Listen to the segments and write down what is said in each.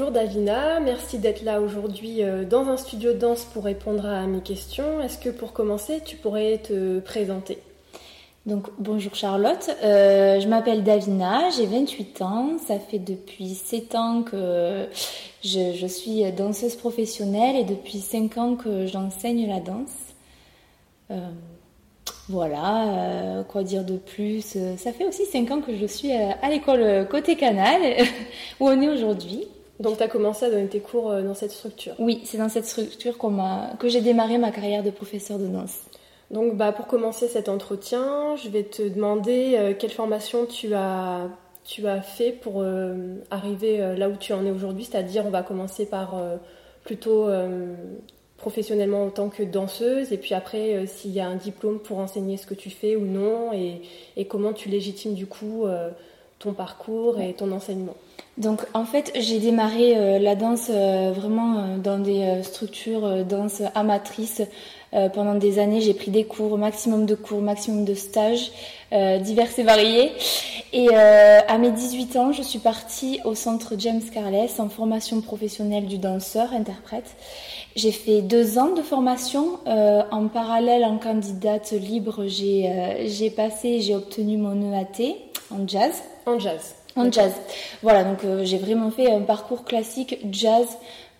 Bonjour Davina, merci d'être là aujourd'hui euh, dans un studio de danse pour répondre à mes questions. Est-ce que pour commencer, tu pourrais te présenter? Donc bonjour Charlotte, euh, je m'appelle Davina, j'ai 28 ans, ça fait depuis 7 ans que je, suis danseuse professionnelle et depuis 5 ans que j'enseigne la danse. Euh, voilà, quoi dire de plus? Ça fait aussi 5 ans que je suis à l'école Côté Canal, où on est aujourd'hui. Donc tu as commencé à donner tes cours euh, dans cette structure. Oui, c'est dans cette structure que j'ai démarré ma carrière de professeur de danse. Donc bah, pour commencer cet entretien, je vais te demander euh, quelle formation tu as, tu as fait pour euh, arriver là où tu en es aujourd'hui, c'est-à-dire on va commencer par plutôt professionnellement en tant que danseuse. Et puis après s'il y a un diplôme pour enseigner ce que tu fais ou non et, et comment tu légitimes du coup ton parcours et ton enseignement. Donc en fait, j'ai démarré euh, la danse euh, vraiment euh, dans des structures danse amatrices pendant des années. J'ai pris des cours, maximum de cours, maximum de stages divers et variés. Et à mes 18 ans, je suis partie au centre James Carles en formation professionnelle du danseur interprète. J'ai fait deux ans de formation. en parallèle, en candidate libre, j'ai passé, j'ai obtenu mon EAT en jazz. En jazz. En jazz. Voilà, donc euh, j'ai vraiment fait un parcours classique, jazz,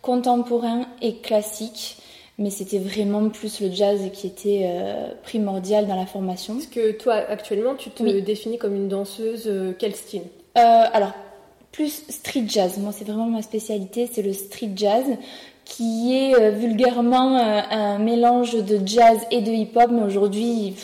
contemporain et classique. Mais c'était vraiment plus le jazz qui était euh, primordial dans la formation. Est-ce que toi, actuellement, tu te définis comme une danseuse, euh, quel style? Alors, plus street jazz. Moi, c'est vraiment ma spécialité, c'est le street jazz qui est euh, vulgairement euh, un mélange de jazz et de hip-hop, mais aujourd'hui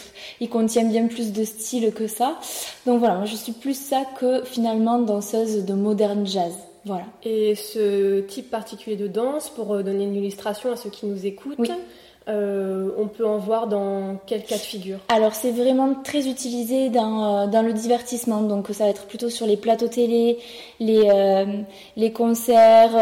il, contient bien plus de styles que ça. Donc voilà, moi je suis plus ça que finalement danseuse de modern jazz. Voilà. Et ce type particulier de danse, pour euh, donner une illustration à ceux qui nous écoutent, euh, on peut en voir dans quel cas de figure Alors c'est vraiment très utilisé dans, euh, dans, le divertissement, donc ça va être plutôt sur les plateaux télé, les, euh, les concerts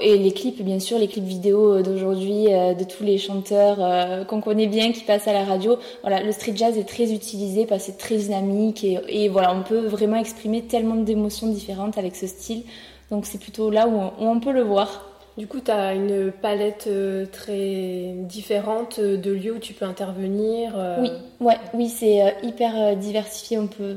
et les clips bien sûr, les clips vidéo d'aujourd'hui de tous les chanteurs qu'on connaît bien qui passent à la radio. Voilà, le street jazz est très utilisé parce que c'est très dynamique et, et, voilà, on peut vraiment exprimer tellement d'émotions différentes avec ce style. Donc c'est plutôt là où on peut le voir. Du coup, tu as une palette euh, très différente de lieux où tu peux intervenir. Euh. Oui, ouais, oui, c'est euh, hyper diversifié. On peut,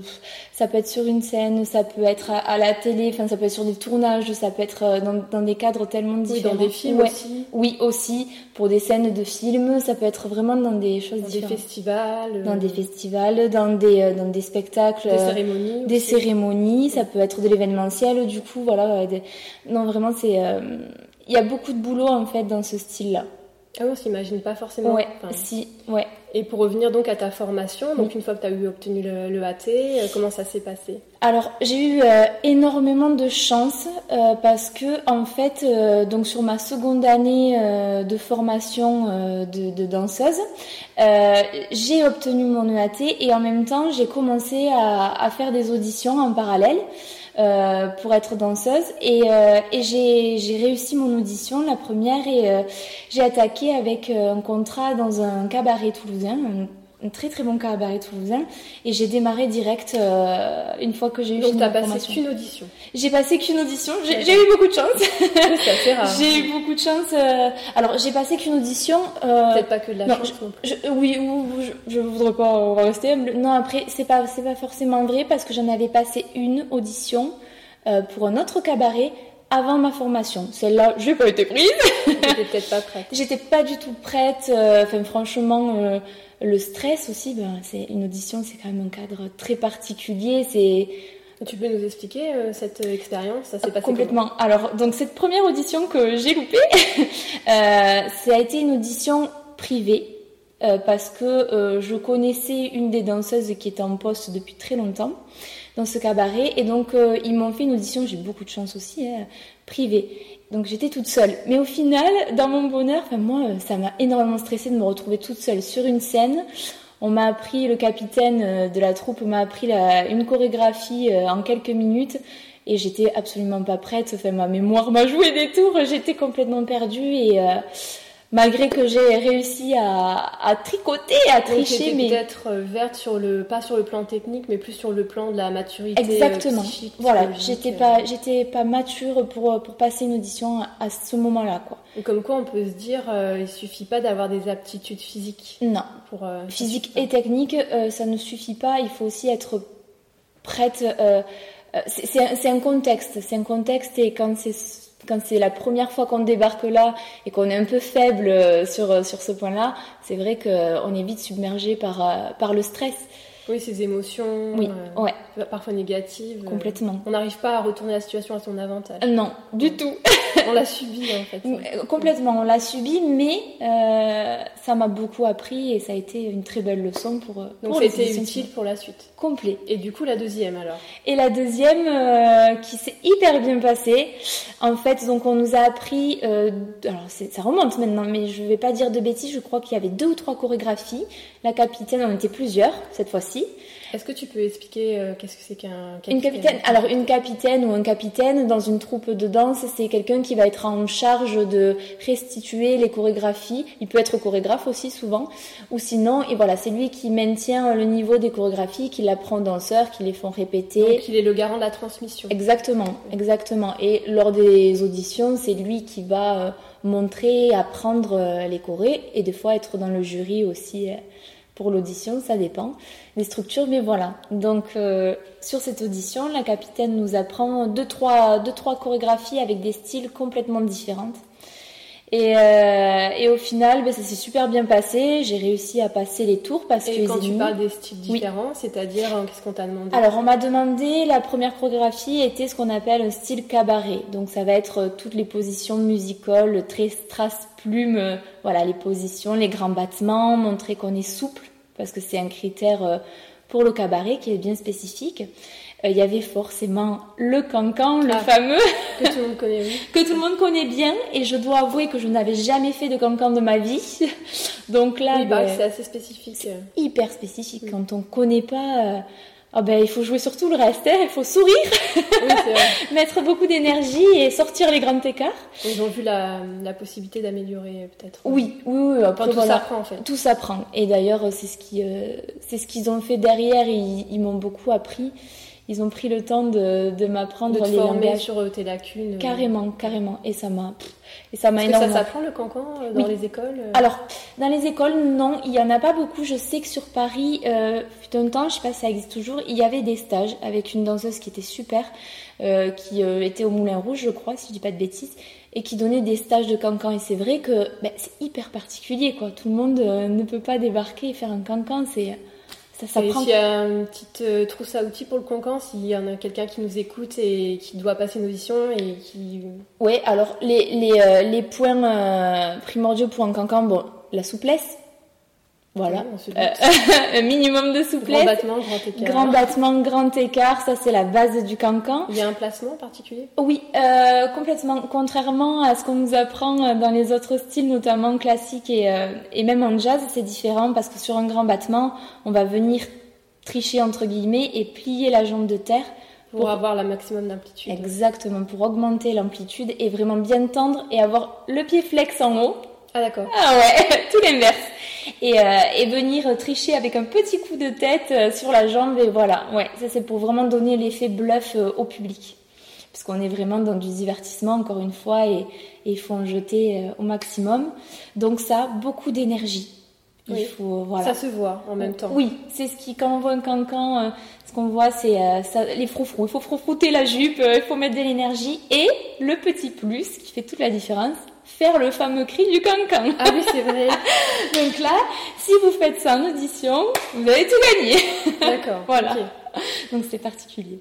ça peut être sur une scène, ça peut être à, la télé, enfin, ça peut être sur des tournages, ça peut être dans, des cadres tellement différents. Oui, dans des films aussi. Oui, aussi pour des scènes de films. Ça peut être vraiment dans des choses dans différentes. Des festivals. Dans des festivals, dans des dans des spectacles. Des cérémonies. Des cérémonies. Ça peut être de l'événementiel. Du coup, voilà. Non, vraiment, c'est il y a beaucoup de boulot en fait dans ce style-là. Ah on s'imagine pas forcément. Ouais, si, ouais. Et pour revenir donc à ta formation, donc une fois que tu as eu obtenu le, AT, euh, comment ça s'est passé? Alors j'ai eu euh, énormément de chance euh, parce que en fait, donc sur ma seconde année de formation de, de, danseuse, j'ai obtenu mon EAT et en même temps j'ai commencé à, à, faire des auditions en parallèle. Euh, pour être danseuse. Et, euh, et j'ai réussi mon audition, la première, et euh, j'ai attaqué avec un contrat dans un cabaret toulousain, un très très bon cabaret toulousain et j'ai démarré direct euh, une fois que j'ai eu Donc t'as passé qu'une audition J'ai passé qu'une audition, j'ai eu beaucoup de chance. C'est rare. j'ai eu beaucoup de chance. Euh, alors j'ai passé qu'une audition. Euh, Peut-être pas que de la chance non plus. oui, je, je voudrais pas on va rester. Non après c'est pas c'est pas forcément vrai parce que j'en avais passé une audition pour un autre cabaret avant ma formation. Celle-là, j'ai pas été prise. J'étais peut-être pas prête. J'étais pas du tout prête. Enfin, franchement, le stress aussi, ben, c'est une audition, c'est quand même un cadre très particulier. C'est tu peux nous expliquer euh, cette expérience? Ça s'est passé complètement. Alors, donc cette première audition que j'ai loupée, euh, ça a été une audition privée. parce que je connaissais une des danseuses qui était en poste depuis très longtemps dans ce cabaret. Et donc, ils m'ont fait une audition, j'ai beaucoup de chance aussi, hein, privée. Donc j'étais toute seule. Mais au final, dans mon bonheur, moi, ça m'a énormément stressée de me retrouver toute seule sur une scène. On m'a appris, le capitaine de la troupe m'a appris une chorégraphie en quelques minutes et j'étais absolument pas prête. Enfin, ma mémoire m'a joué des tours, j'étais complètement perdue et euh, malgré que j'ai réussi à, à, tricoter, à tricher, mais peut-être euh, verte sur le pas sur le plan technique, mais plus sur le plan de la maturité. Euh, Exactement. voilà, j'étais pas j'étais pas mature pour pour passer une audition à ce moment-là, quoi. comme quoi, on peut se dire, il suffit pas d'avoir des aptitudes physiques. Non. Pour physique et technique, ça ne suffit pas. Il faut aussi être prête euh, c'est un contexte, c'est un contexte et quand c'est quand c'est la première fois qu'on débarque là et qu'on est un peu faible euh, sur sur ce point-là, c'est vrai qu'on est vite submergé par euh, par le stress. Oui, ces émotions, oui, ouais. parfois négatives. Complètement. On n'arrive pas à retourner la situation à son avantage. non, du tout. on l'a subi en fait. Complètement, on l'a subi, mais euh, ça m'a beaucoup appris et ça a été une très belle leçon pour. Donc c'était utile pour la suite. Complet. Et du coup la deuxième alors? Et la deuxième euh, qui s'est hyper bien passée. En fait, donc on nous a appris. Euh, alors ça remonte maintenant, mais je vais pas dire de bêtises. Je crois qu'il y avait deux ou trois chorégraphies. La capitaine en était plusieurs cette fois-ci. Est-ce que tu peux expliquer euh, qu'est-ce que c'est qu'un capitaine? Une capitaine. Alors une capitaine ou un capitaine dans une troupe de danse, c'est quelqu'un qui va être en charge de restituer les chorégraphies. Il peut être chorégraphe aussi souvent, ou sinon, et voilà, c'est lui qui maintient le niveau des chorégraphies, qui l'apprend aux danseurs, qui les font répéter. Donc il est le garant de la transmission. Exactement, exactement. Et lors des auditions, c'est lui qui va euh, montrer, apprendre euh, les chorés, et des fois être dans le jury aussi pour l'audition, ça dépend des structures, mais voilà. Donc euh, sur cette audition, la capitaine nous apprend deux trois, deux, trois chorégraphies avec des styles complètement différents. Et, euh, et, au final, ben, ça s'est super bien passé. J'ai réussi à passer les tours parce et que. quand tu parles des styles différents, c'est-à-dire euh, qu'est-ce qu'on t'a demandé? Alors on m'a demandé la première chorégraphie était ce qu'on appelle un style cabaret. Donc ça va être toutes les positions musicales, le trace plume, voilà les positions, les grands battements, montrer qu'on est souple parce que c'est un critère euh, pour le cabaret qui est bien spécifique. Euh, il y avait forcément le cancan, le ah, fameux que tout le monde connaît, que tout le monde connaît bien. Et je dois avouer que je n'avais jamais fait de cancan de ma vie. Donc là, bah, ben, c'est assez spécifique. Hyper spécifique. Mm. Quand on connaît pas, euh, ah ben, il faut jouer sur tout le reste, hein. il faut sourire, mettre beaucoup d'énergie et sortir les grands écarts. Ils ont vu la, la possibilité d'améliorer peut-être. Oui, oui, oui. Après, tout s'apprend en fait. Tout s'apprend. Et d'ailleurs, c'est ce qui, euh, ce qu'ils ont fait derrière. Ils, ils m'ont beaucoup appris ils ont pris le temps de, de m'apprendre les langages sur euh, tes lacunes. Euh. Carrément, carrément. Et ça m'a et ça m'a énormément. ça s'apprend le cancan euh, dans les écoles Alors, dans les écoles, non, il y en a pas beaucoup. Je sais que sur Paris, euh, un temps, je sais pas si ça existe toujours, il y avait des stages avec une danseuse qui était super, euh, qui était au Moulin Rouge, je crois, si je dis pas de bêtises, et qui donnait des stages de cancan. Et c'est vrai que ben, c'est hyper particulier, quoi. Tout le monde ne peut pas débarquer et faire un cancan. C'est ça S'il y a une petite euh, trousse à outils pour le cancan, s'il y en a quelqu'un qui nous écoute et qui doit passer une audition et qui... Oui, alors les, les, euh, les points euh, primordiaux pour un cancan, bon, la souplesse, voilà. un minimum de souplesse. Grand battement, grand écart. Grand battement, grand écart, ça c'est la base du cancan. Il y a un placement particulier? Oui, euh, complètement. Contrairement à ce qu'on nous apprend euh, dans les autres styles, notamment classiques et, euh, et même en jazz, c'est différent parce que sur un grand battement, on va venir tricher entre guillemets et plier la jambe de terre. Pour, avoir la maximum d'amplitude. Exactement, pour augmenter l'amplitude et vraiment bien tendre et avoir le pied flex en haut. Ah d'accord. Ah ouais, tout l'inverse et, euh, et, venir tricher avec un petit coup de tête euh, sur la jambe et voilà. Ouais, ça c'est pour vraiment donner l'effet bluff euh, au public. Parce qu'on est vraiment dans du divertissement encore une fois et il faut en jeter au maximum. Donc ça, beaucoup d'énergie. Il faut voilà. Ça se voit en même temps. Oui, c'est ce qui quand on voit un cancan, ce qu'on voit c'est les froufrous. Il faut froufrouter la jupe, il faut mettre de l'énergie et le petit plus qui fait toute la différence, faire le fameux cri du cancan. Ah oui, c'est vrai. Donc là, si vous faites ça en audition, vous avez tout gagné. D'accord. voilà. Donc c'est particulier.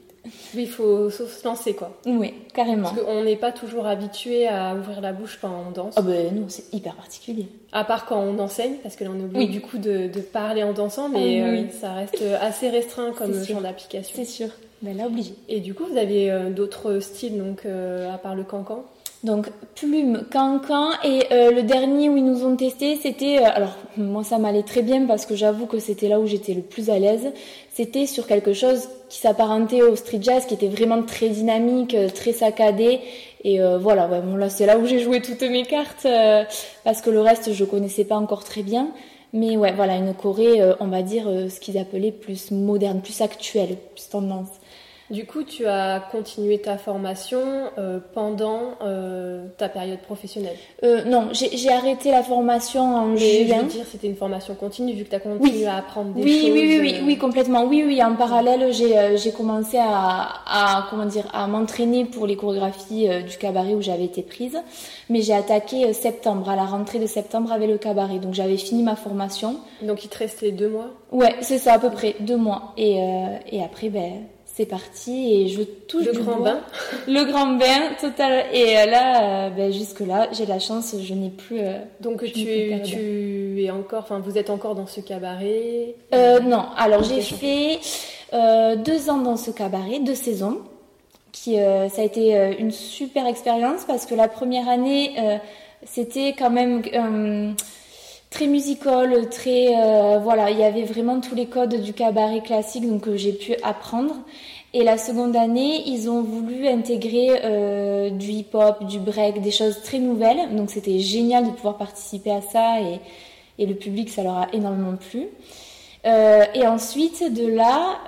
Mais il faut se lancer quoi. Oui, carrément. Parce qu'on n'est pas toujours habitué à ouvrir la bouche quand on danse. Ah ben non, c'est hyper particulier. À part quand on enseigne, parce que là on est obligé du coup de, parler en dansant, mais ah euh, ça reste assez restreint comme champ d'application. C'est sûr. Ben là, obligé. Et du coup, vous avez euh, d'autres styles, donc euh, à part le cancan? Donc plume, cancan et euh, le dernier où ils nous ont testé, c'était alors moi ça m'allait très bien parce que j'avoue que c'était là où j'étais le plus à l'aise. C'était sur quelque chose qui s'apparentait au street jazz, qui était vraiment très dynamique, très saccadé et voilà. Ouais, bon là c'est là où j'ai joué toutes mes cartes parce que le reste je connaissais pas encore très bien. Mais ouais, voilà, une Corée, on va dire ce qu'ils appelaient plus moderne, plus actuelle, plus tendance. Du coup, tu as continué ta formation euh, pendant euh, ta période professionnelle euh, Non, j'ai arrêté la formation en Mais juin. Je veux dire, c'était une formation continue vu que tu as continué à apprendre des oui, choses. Oui, oui, oui, oui, complètement. Oui, oui, en parallèle, j'ai commencé à, à, comment dire, à m'entraîner pour les chorégraphies du cabaret où j'avais été prise. Mais j'ai attaqué septembre, à la rentrée de septembre avec le cabaret. Donc j'avais fini ma formation. Donc il te restait deux mois? Ouais, c'est ça, à peu près, deux mois. Et, et après, ben c'est parti et je touche le grand bain. Le grand bain total. Et euh, là, euh, ben, jusque là, j'ai la chance, je n'ai plus. Euh, Donc tu, tu es encore, enfin vous êtes encore dans ce cabaret? Non, alors j'ai fait deux ans dans ce cabaret, deux saisons. Qui, ça a été une super expérience parce que la première année, c'était quand même très musical, très euh, voilà, il y avait vraiment tous les codes du cabaret classique donc j'ai pu apprendre. Et la seconde année, ils ont voulu intégrer euh, du hip-hop, du break, des choses très nouvelles. Donc c'était génial de pouvoir participer à ça et, et le public, ça leur a énormément plu. Euh, et ensuite, de là,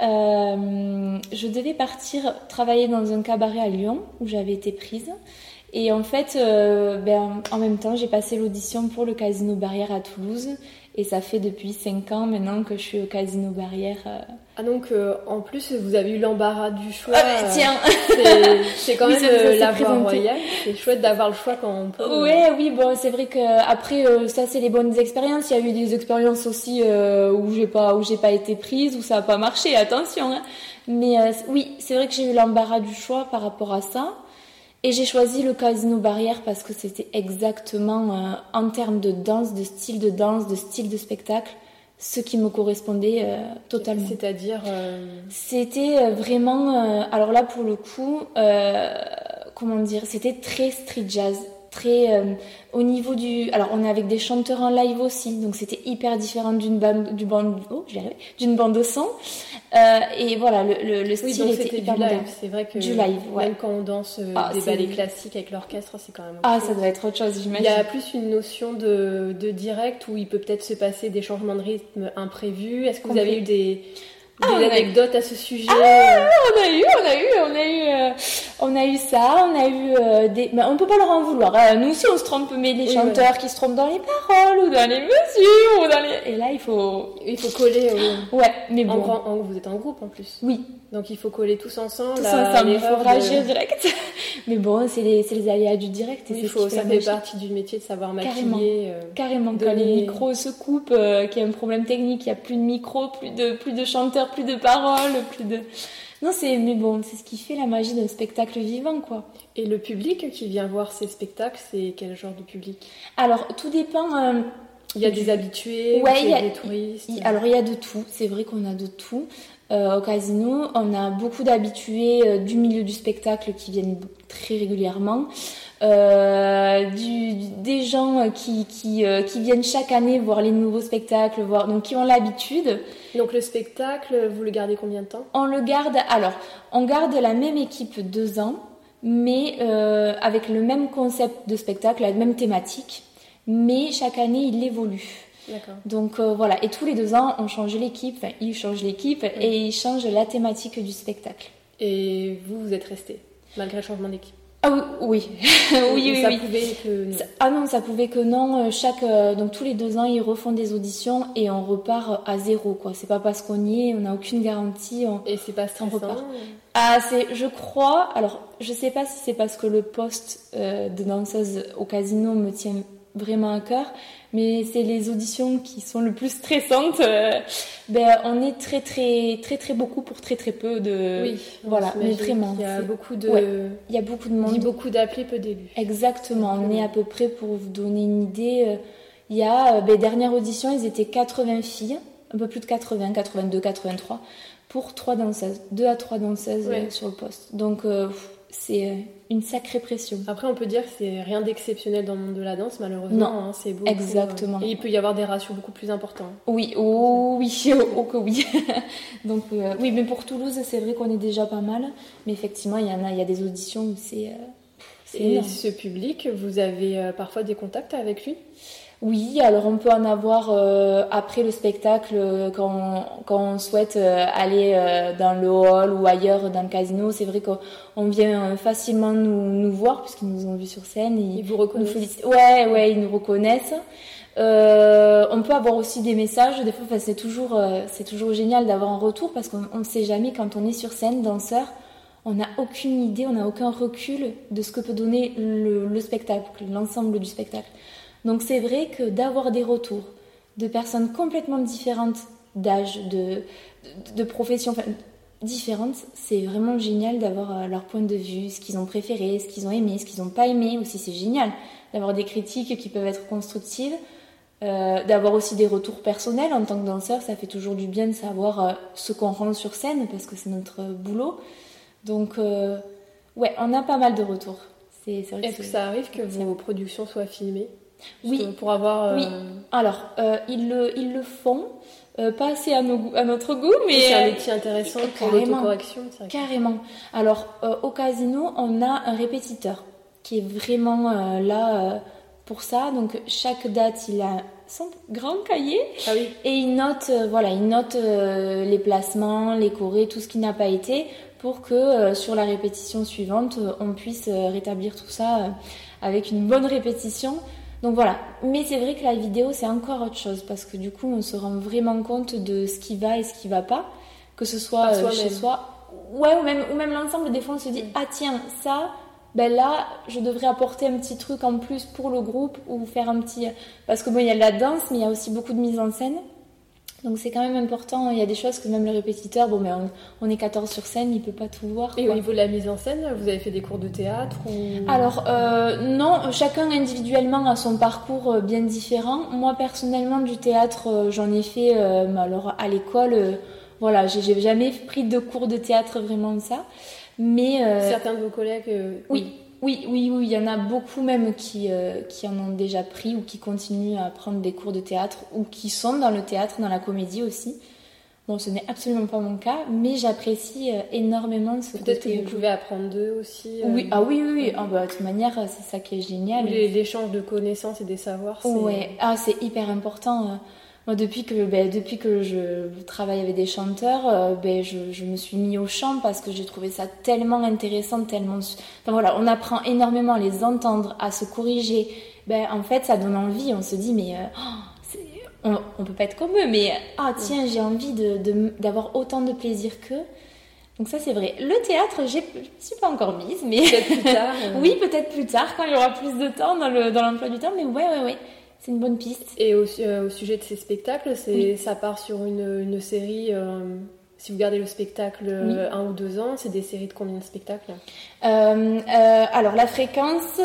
je devais partir travailler dans un cabaret à Lyon où j'avais été prise. Et en fait, euh, ben, en même temps, j'ai passé l'audition pour le Casino Barrière à Toulouse. Et ça fait depuis 5 ans maintenant que je suis au Casino Barrière. Euh. Ah donc euh, en plus vous avez eu l'embarras du choix. Ah tiens C'est quand même la voie royale. C'est chouette d'avoir le choix quand on peut. Ouais, oui, bon c'est vrai que après ça c'est les bonnes expériences. Il y a eu des expériences aussi où j'ai pas où pas été prise, où ça a pas marché. Attention. Hein. Mais oui, c'est vrai que j'ai eu l'embarras du choix par rapport à ça. Et j'ai choisi le Casino Barrière parce que c'était exactement, euh, en termes de danse, de style de danse, de style de spectacle, ce qui me correspondait euh, totalement. C'est-à-dire euh, C'était vraiment, alors là pour le coup, comment dire, c'était très street jazz, très au niveau du. Alors on est avec des chanteurs en live aussi, donc c'était hyper différent d'une bande, du bande, oh, d'une bande de son. Euh, et voilà, le, le, style était hyper du live. C'est vrai que du live, ouais. même quand on danse euh, ah, des ballets classiques avec l'orchestre, c'est quand même. Ah, ça doit être autre chose, j'imagine. Il y a plus une notion de, de direct où il peut peut-être se passer des changements de rythme imprévus. Est-ce que vous avez eu des des anecdotes à ce sujet ah, on a eu, on a eu, on a eu, euh, on a eu ça, on a eu euh, des. Mais on peut pas leur en vouloir. Hein. Nous aussi, on se trompe, mais les chanteurs qui se trompent dans les paroles ou dans les mesures ou dans les. Et là, il faut. Il faut coller. Ouais, mais bon. En, vous êtes en groupe en plus. Oui. Donc il faut coller tous ensemble. Il faut réagir direct. mais bon, c'est les, les, aléas du direct. faut, ça fait partie du métier de savoir maquiller. Carrément. Euh, Carrément. Quand les micros se coupent, qu'il y a un problème technique, il y a plus de micros, plus de, plus de chanteurs, plus de paroles, plus de. Non, c'est mais bon, c'est ce qui fait la magie d'un spectacle vivant, quoi. Et le public qui vient voir ces spectacles, c'est quel genre de public? Alors, tout dépend. Euh, il y a des habitués, il y a des touristes. alors il y a de tout. C'est vrai qu'on a de tout. Euh, au casino, on a beaucoup d'habitués euh, du milieu du spectacle qui viennent très régulièrement. Euh, du, des gens qui, qui, qui, viennent chaque année voir les nouveaux spectacles, voir, donc qui ont l'habitude. Donc le spectacle, vous le gardez combien de temps? On le garde, alors, on garde la même équipe deux ans, mais euh, avec le même concept de spectacle, la même thématique, mais chaque année il évolue. Donc euh, voilà, et tous les deux ans, on change l'équipe, enfin, ils changent l'équipe et ils changent la thématique du spectacle. Et vous, vous êtes resté, malgré le changement d'équipe? Ah oui, oui, oui, ça pouvait que non? ah non, ça pouvait que non. Euh, chaque, euh, donc tous les deux ans, ils refont des auditions et on repart à zéro. quoi. C'est pas parce qu'on y est, on n'a aucune garantie. Et c'est pas stressant. repart. Ah, c'est, je crois. Alors, je sais pas si c'est parce que le poste de danseuse au casino me tient vraiment à cœur. Mais c'est les auditions qui sont le plus stressantes. Euh, ben, on est très, très, très, très beaucoup pour très, très peu de. Oui, voilà, mais vraiment. Il y a beaucoup de. il y a beaucoup de monde. beaucoup d'appelés, peu d'élus. Exactement. On est à peu près, pour vous donner une idée, euh, il y a, ben, dernière audition, ils étaient 80 filles, un peu plus de 80, 82, 83, pour 3 danseuses, 2 à 3 danseuses sur le poste. Donc, c'est euh, une sacrée pression. Après, on peut dire que c'est rien d'exceptionnel dans le monde de la danse, malheureusement. Non, hein, c'est beaucoup, Exactement. Euh, et il peut y avoir des ratios beaucoup plus importants. Oui, oh oui, oh, que oui. Donc, euh, oui, mais pour Toulouse, c'est vrai qu'on est déjà pas mal. Mais effectivement, il y en a, il y a des auditions où c'est. et ce public, vous avez parfois des contacts avec lui? Oui, alors on peut en avoir euh, après le spectacle euh, quand, quand on souhaite euh, aller dans le hall ou ailleurs dans le casino. C'est vrai qu'on vient facilement nous, nous voir puisqu'ils nous ont vus sur scène. Ils, vous reconnaissent Ouais, ouais, ils nous reconnaissent. on peut avoir aussi des messages. Des fois, c'est toujours, c'est toujours génial d'avoir un retour parce qu'on ne sait jamais quand on est sur scène, danseur. On n'a aucune idée, on n'a aucun recul de ce que peut donner le, le spectacle, l'ensemble du spectacle. Donc c'est vrai que d'avoir des retours de personnes complètement différentes d'âge, de, de, profession différentes, c'est vraiment génial d'avoir euh, leur point de vue, ce qu'ils ont préféré, ce qu'ils ont aimé, ce qu'ils n'ont pas aimé. Aussi, c'est génial d'avoir des critiques qui peuvent être constructives, euh, d'avoir aussi des retours personnels en tant que danseur. Ça fait toujours du bien de savoir euh, ce qu'on rend sur scène parce que c'est notre boulot. Donc, ouais, on a pas mal de retours. Est-ce que ça arrive que vos productions soient filmées? Oui. Pour avoir. Euh, oui. Alors, euh, ils, le, ils le font. Euh, pas assez à, nos, à, notre goût, mais c'est un outil intéressant pour l'autocorrection. Carrément. Alors au casino, on a un répétiteur qui est vraiment là pour ça. Donc chaque date, il a son grand cahier ah oui. et il note, voilà, il note les placements, les chorés, tout ce qui n'a pas été, pour que sur la répétition suivante, on puisse rétablir tout ça avec une bonne répétition. Donc voilà, mais c'est vrai que la vidéo c'est encore autre chose parce que du coup on se rend vraiment compte de ce qui va et ce qui va pas, que ce soit euh, chez soi, ouais ou même ou même l'ensemble. Des fois on se dit ah tiens ça, ben là je devrais apporter un petit truc en plus pour le groupe ou faire un petit parce que bon il y a de la danse mais il y a aussi beaucoup de mise en scène. Donc c'est quand même important. Il y a des choses que même le répétiteur, bon, mais on, est 14 sur scène, il peut pas tout voir. Et au niveau de la mise en scène, vous avez fait des cours de théâtre ou... Alors euh, non, chacun individuellement a son parcours euh, bien différent. Moi personnellement du théâtre, euh, j'en ai fait. alors à l'école, voilà, j'ai jamais pris de cours de théâtre vraiment de ça. Mais certains de vos collègues, oui. Oui, oui, oui, il y en a beaucoup même qui, euh, qui en ont déjà pris ou qui continuent à prendre des cours de théâtre ou qui sont dans le théâtre, dans la comédie aussi. Bon, ce n'est absolument pas mon cas, mais j'apprécie euh, énormément ce Peut-être que vous pouvez apprendre d'eux aussi. Oui, euh, ah oui, oui, oui. Ah, bah, de toute manière, c'est ça qui est génial. L'échange de connaissances et des savoirs. Ouais, ah, c'est hyper important. Moi, depuis que, ben, depuis que je travaille avec des chanteurs, euh, ben, je, je, me suis mis au chant parce que j'ai trouvé ça tellement intéressant, tellement. Enfin voilà, on apprend énormément à les entendre, à se corriger. Ben, en fait, ça donne envie. On se dit, mais euh, on, on, peut pas être comme eux, mais ah tiens, j'ai envie d'avoir de, autant de plaisir qu'eux. Donc ça c'est vrai. Le théâtre, je suis pas encore mise, mais peut-être plus tard. Euh. oui, peut-être plus tard quand il y aura plus de temps dans l'emploi dans du temps. Mais ouais, ouais, ouais c'est une bonne piste. Et au, euh, au sujet de ces spectacles, c'est ça part sur une, une série. Euh, si vous gardez le spectacle euh, un ou deux ans, c'est des séries de combien de spectacles? Alors la fréquence,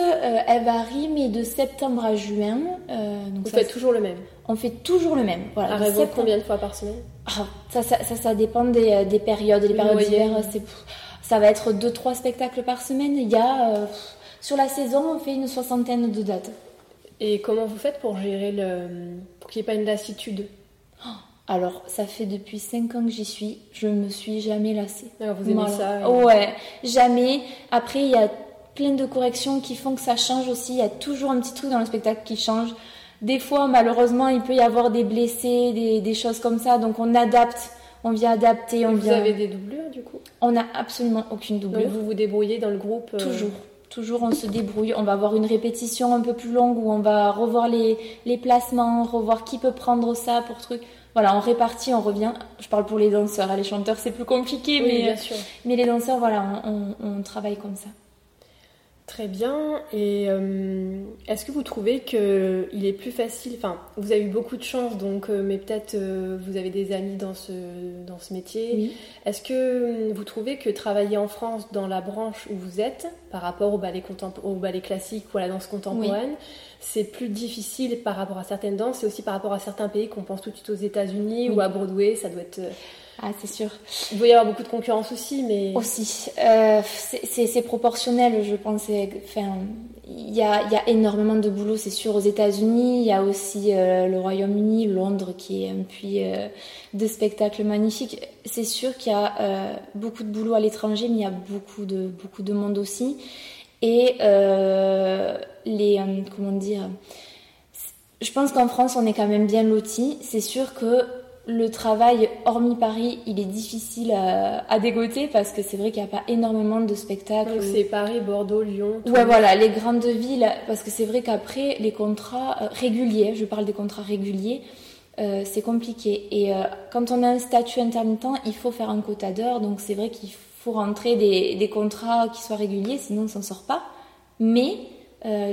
elle varie, mais de septembre à juin. donc vous faites toujours le même? On fait toujours le même. Voilà. Septembre... combien de fois par semaine? Ah, ça, ça, ça, dépend des, des périodes. Les périodes d'hiver, ça va être deux trois spectacles par semaine. Il y a sur la saison, on fait une soixantaine de dates. Et comment vous faites pour gérer le. pour qu'il n'y ait pas une lassitude? Alors, ça fait depuis 5 ans que j'y suis. Je me suis jamais lassée. Alors, vous aimez ça Ouais, jamais. Après, il y a plein de corrections qui font que ça change aussi. Il y a toujours un petit truc dans le spectacle qui change. Des fois, malheureusement, il peut y avoir des blessés, des, des choses comme ça. Donc, on adapte. On vient adapter. On vous avez des doublures, du coup? On n'a absolument aucune doublure. Donc, vous vous débrouillez dans le groupe euh, Toujours. Toujours on se débrouille, on va avoir une répétition un peu plus longue où on va revoir les, les placements, revoir qui peut prendre ça pour truc. Voilà, on répartit, on revient. Je parle pour les danseurs, les chanteurs c'est plus compliqué, mais, bien sûr. mais les danseurs, voilà, on, on, travaille comme ça. Très bien. Et euh, est-ce que vous trouvez que il est plus facile Enfin, vous avez eu beaucoup de chance, donc, euh, mais peut-être euh, vous avez des amis dans ce dans ce métier. Oui. Est-ce que vous trouvez que travailler en France dans la branche où vous êtes, par rapport au ballet au ballet classique ou à la danse contemporaine, c'est plus difficile par rapport à certaines danses? Et aussi par rapport à certains pays qu'on pense tout de suite aux États-Unis ou à Broadway, ça doit être ah, c'est sûr. Il doit y avoir beaucoup de concurrence aussi, mais... Aussi. Euh, c'est proportionnel, je pense. Enfin, il y a, y a, énormément de boulot, c'est sûr, aux États-Unis. Il y a aussi euh, le Royaume-Uni, Londres, qui est un puits euh, de spectacles magnifiques. C'est sûr qu'il y a beaucoup de boulot à l'étranger, mais il y a beaucoup de, beaucoup de monde aussi. Et les... comment dire? Je pense qu'en France, on est quand même bien lotis. C'est sûr que le travail, hormis Paris, il est difficile à, dégoter parce que c'est vrai qu'il n'y a pas énormément de spectacles. c'est Paris, Bordeaux, Lyon. Ouais, voilà, les grandes villes. Parce que c'est vrai qu'après, les contrats euh, réguliers, je parle des contrats réguliers, euh, c'est compliqué. Et euh, quand on a un statut intermittent, il faut faire un quota d'heures. Donc c'est vrai qu'il faut rentrer des, contrats qui soient réguliers, sinon on s'en sort pas. Mais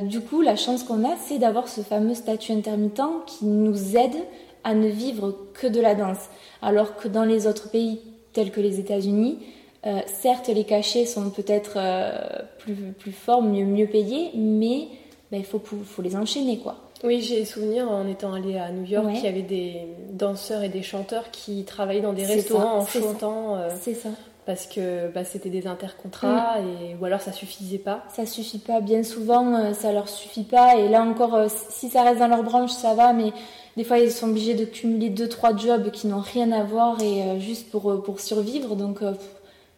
du coup, la chance qu'on a, c'est d'avoir ce fameux statut intermittent qui nous aide à ne vivre que de la danse. Alors que dans les autres pays tels que les États-Unis, euh, certes les cachets sont peut-être euh, plus, plus forts, mieux, mieux payés, mais ben, il faut, faut les enchaîner quoi. Oui, j'ai souvenir en étant allée à New York qu'il y avait des danseurs et des chanteurs qui travaillaient dans des restaurants en chantant. Euh, c'est ça. Parce que bah, c'était des intercontrats mm. et, ou alors ça suffisait pas. Ça suffit pas. Bien souvent, ça leur suffit pas. Et là encore, si ça reste dans leur branche, ça va. Mais des fois, ils sont obligés de cumuler deux, trois jobs qui n'ont rien à voir et euh, juste pour, euh, pour survivre. Donc, euh,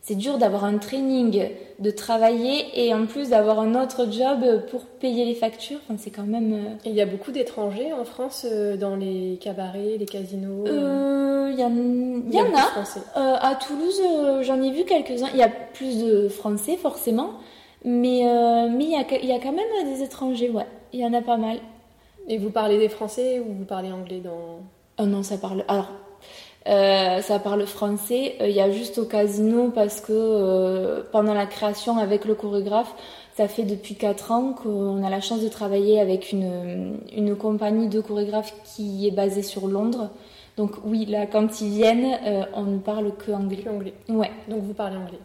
c'est dur d'avoir un training, de travailler et en plus d'avoir un autre job pour payer les factures. Enfin, c'est quand même. Il y a beaucoup d'étrangers en France dans les cabarets, les casinos. Il y, en, y en a. à Toulouse, j'en ai vu quelques-uns. Il y a plus de Français forcément, mais mais il y, a, il y a quand même des étrangers. Ouais, il y en a pas mal. Et vous parlez des français ou vous parlez anglais dans... Oh non, ça parle... Alors, euh, ça parle français. Euh, il y a juste au casino parce que euh, pendant la création avec le chorégraphe, ça fait depuis 4 ans qu'on a la chance de travailler avec une, une compagnie de chorégraphes qui est basée sur Londres. Donc oui, là, quand ils viennent, on ne parle que anglais. anglais. Ouais. Donc vous parlez anglais.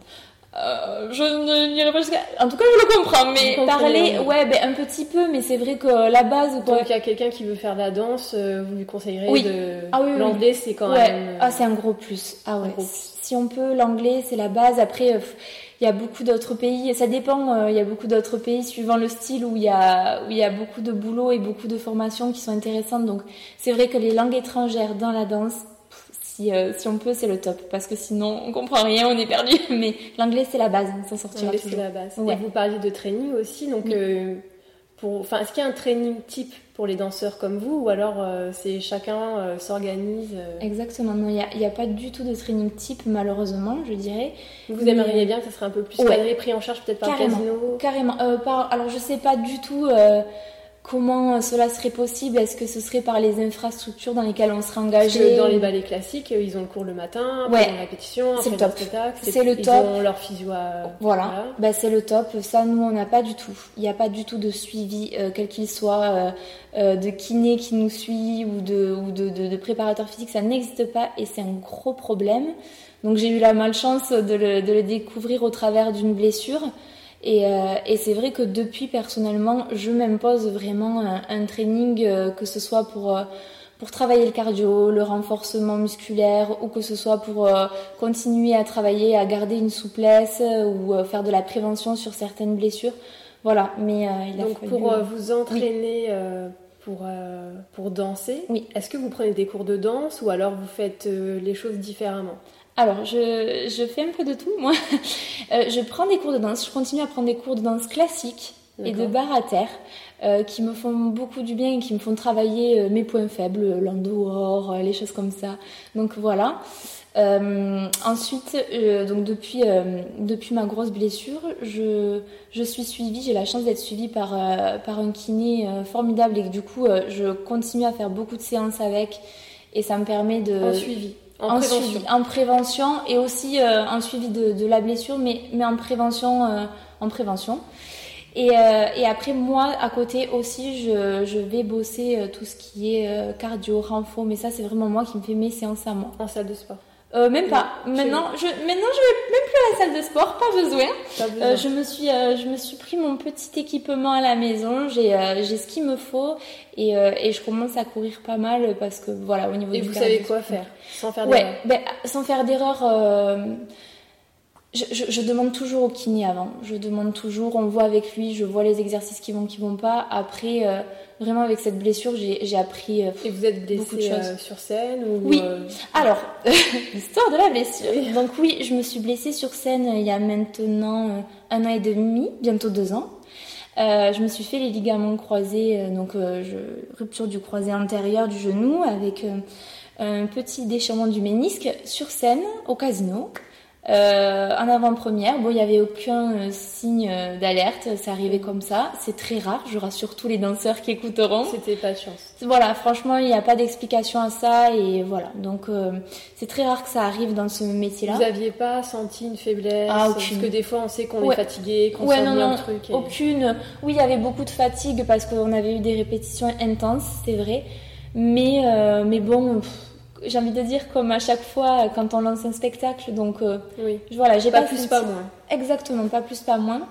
Euh, je ne n'irai pas jusqu'à. En tout cas, je le comprends, mais parler, ouais, ben, un petit peu, mais c'est vrai que la base. Quoi. Donc, il y a quelqu'un qui veut faire de la danse, euh, vous lui conseillerez de. Ah, oui, l'anglais, c'est quand ouais. même. Ah, c'est un gros plus. Ah ouais. Si on peut, l'anglais, c'est la base. Après, euh, il y a beaucoup d'autres pays. Ça dépend. Il y a beaucoup d'autres pays suivant le style où il y a où il y a beaucoup de boulot et beaucoup de formations qui sont intéressantes. Donc, c'est vrai que les langues étrangères dans la danse euh, si, on peut, c'est le top. Parce que sinon, on comprend rien, on est perdu. Mais l'anglais, c'est la base, on s'en sortira c'est la base. Et vous parliez de training aussi. Donc, euh, pour, enfin, est-ce qu'il y a un training type pour les danseurs comme vous ou alors euh, c'est chacun s'organise Exactement, non, il n'y a, pas du tout de training type malheureusement, je dirais. Vous aimeriez bien que ce serait un peu plus cadré, pris en charge peut-être par Carrément. casino Carrément. par, alors je sais pas du tout Comment cela serait possible? Est-ce que ce serait par les infrastructures dans lesquelles on serait engagé? dans les ballets classiques, ils ont le cours le matin, ouais. la répétition, c'est le top. C'est le ils top. ont leur physio. À... Voilà, Ben, c'est le top. Ça, nous, on n'a pas du tout. Il n'y a pas du tout de suivi, euh, quel qu'il soit, euh, euh, de kiné qui nous suit ou de, ou de, de, de préparateur physique. Ça n'existe pas et c'est un gros problème. Donc j'ai eu la malchance de le, de le découvrir au travers d'une blessure. Et, euh, et c'est vrai que depuis, personnellement, je m'impose vraiment un, training, euh, que ce soit pour, euh, pour travailler le cardio, le renforcement musculaire, ou que ce soit pour continuer à travailler, à garder une souplesse, ou faire de la prévention sur certaines blessures. Voilà, mais il a Donc pour vous entraîner... Pour, pour danser, oui. est-ce que vous prenez des cours de danse ou alors vous faites les choses différemment? Alors, je, je, fais un peu de tout, moi. Euh, je prends des cours de danse, je continue à prendre des cours de danse classique et de barre à terre, euh, qui me font beaucoup du bien et qui me font travailler euh, mes points faibles, l'endor, les choses comme ça. Donc voilà. ensuite, donc depuis, depuis ma grosse blessure, je, je suis suivie, j'ai la chance d'être suivie par, par un kiné formidable et que du coup, je continue à faire beaucoup de séances avec et ça me permet de... Un suivi en, prévention. en prévention et aussi euh, un suivi de, de, la blessure, mais, mais en prévention. Euh, en prévention. Et, euh, et, après, moi, à côté aussi, je, je vais bosser tout ce qui est cardio, renfort, mais ça, c'est vraiment moi qui me fais mes séances à moi. En salle de sport euh, même pas. Maintenant, je, maintenant, je vais même plus à la salle de sport, pas besoin. Euh, je me suis, euh, je me suis pris mon petit équipement à la maison. J'ai, euh, j'ai ce qu'il me faut et, et je commence à courir pas mal parce que voilà au niveau. Et vous savez quoi faire sans faire d'erreur. Ouais, ben, sans faire d'erreur je, je, demande toujours au kiné avant. Je demande toujours, on voit avec lui, je vois les exercices qui vont, qui vont pas. Après, euh, vraiment avec cette blessure, j'ai appris. Euh, Et vous êtes blessée euh, sur scène ou Oui. Alors, l'histoire de la blessure. Donc oui, je me suis blessée sur scène il y a maintenant un an et demi, bientôt deux ans. je me suis fait les ligaments croisés, donc je, rupture du croisé antérieur du genou avec un petit déchirement du ménisque sur scène au casino. Euh, en avant-première, bon, il n'y avait aucun euh, signe euh, d'alerte, ça arrivait comme ça. C'est très rare, je rassure tous les danseurs qui écouteront. C'était pas de chance. Voilà, franchement, il n'y a pas d'explication à ça et voilà. Donc, c'est très rare que ça arrive dans ce métier-là. Vous n'aviez pas senti une faiblesse? Ah, aucune. Parce que des fois, on sait qu'on est fatigué, qu'on ouais, non, un truc. Aucune. Oui, il y avait beaucoup de fatigue parce qu'on avait eu des répétitions intenses, c'est vrai. Mais, mais bon j'ai envie de dire comme à chaque fois quand on lance un spectacle. Donc euh, oui. voilà, j'ai pas, plus, pas moins. Exactement, pas plus, pas moins.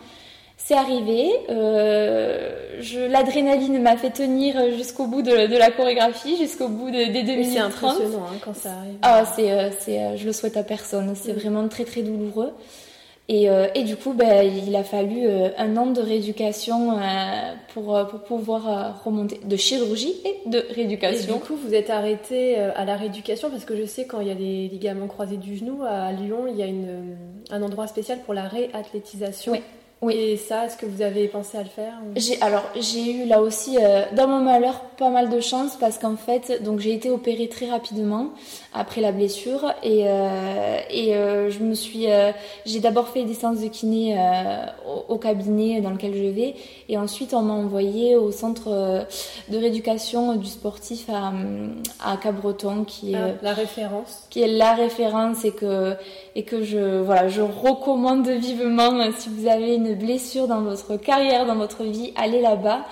C'est arrivé. Euh, L'adrénaline m'a fait tenir jusqu'au bout de, de, la chorégraphie, jusqu'au bout de, des 2 minutes C'est impressionnant hein, quand ça arrive. Ah, c'est, euh, euh, je le souhaite à personne. C'est vraiment très très douloureux. Et, euh, et, du coup, ben, il a fallu euh, un an de rééducation euh, pour, pour pouvoir remonter, de chirurgie et de rééducation. Et du coup, vous êtes arrêté à la rééducation parce que je sais quand il y a des ligaments croisés du genou à Lyon, il y a une, un endroit spécial pour la réathlétisation. Oui. Oui. Et ça, est-ce que vous avez pensé à le faire J'ai alors j'ai eu là aussi euh, dans mon malheur pas mal de chance parce qu'en fait donc j'ai été opérée très rapidement après la blessure. Et euh, et euh, je me suis j'ai d'abord fait des séances de kiné au, au, cabinet dans lequel je vais. Et ensuite on m'a envoyé au centre de rééducation du sportif à à Cabreton qui est ah, la référence. qui est la référence et que et que je voilà je recommande vivement si vous avez une blessure dans votre carrière, dans votre vie, allez là-bas.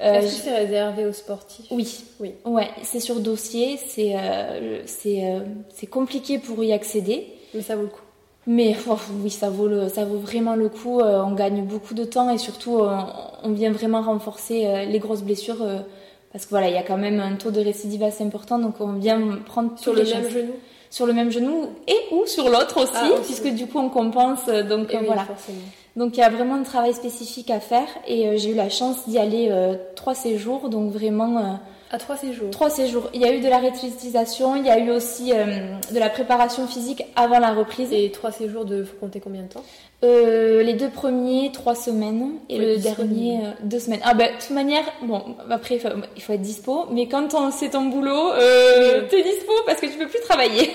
Euh, Est-ce que c'est réservé aux sportifs? Oui, oui. Ouais, c'est sur dossier, c'est euh, euh, c'est compliqué pour y accéder. Mais ça vaut le coup. Mais oh, oui, ça vaut, le, ça vaut vraiment le coup. on gagne beaucoup de temps et surtout, on, vient vraiment renforcer les grosses blessures. parce que voilà, il y a quand même un taux de récidive assez important, donc on vient prendre sur le même genou? Sur le même genou et ou sur l'autre aussi, ah, puisque du coup on compense. Donc et voilà. Donc il y a vraiment un travail spécifique à faire et euh, j'ai eu la chance d'y aller euh, trois séjours, donc vraiment... Euh, à trois séjours Trois séjours. Il y a eu de la réutilisation, il y a eu aussi de la préparation physique avant la reprise. Et trois séjours de... faut compter combien de temps? Les deux premiers, trois semaines et le dernier, deux semaines. Ah ben, de toute manière, bon, après il faut, être dispo, mais quand c'est ton boulot, euh, t'es dispo parce que tu peux plus travailler.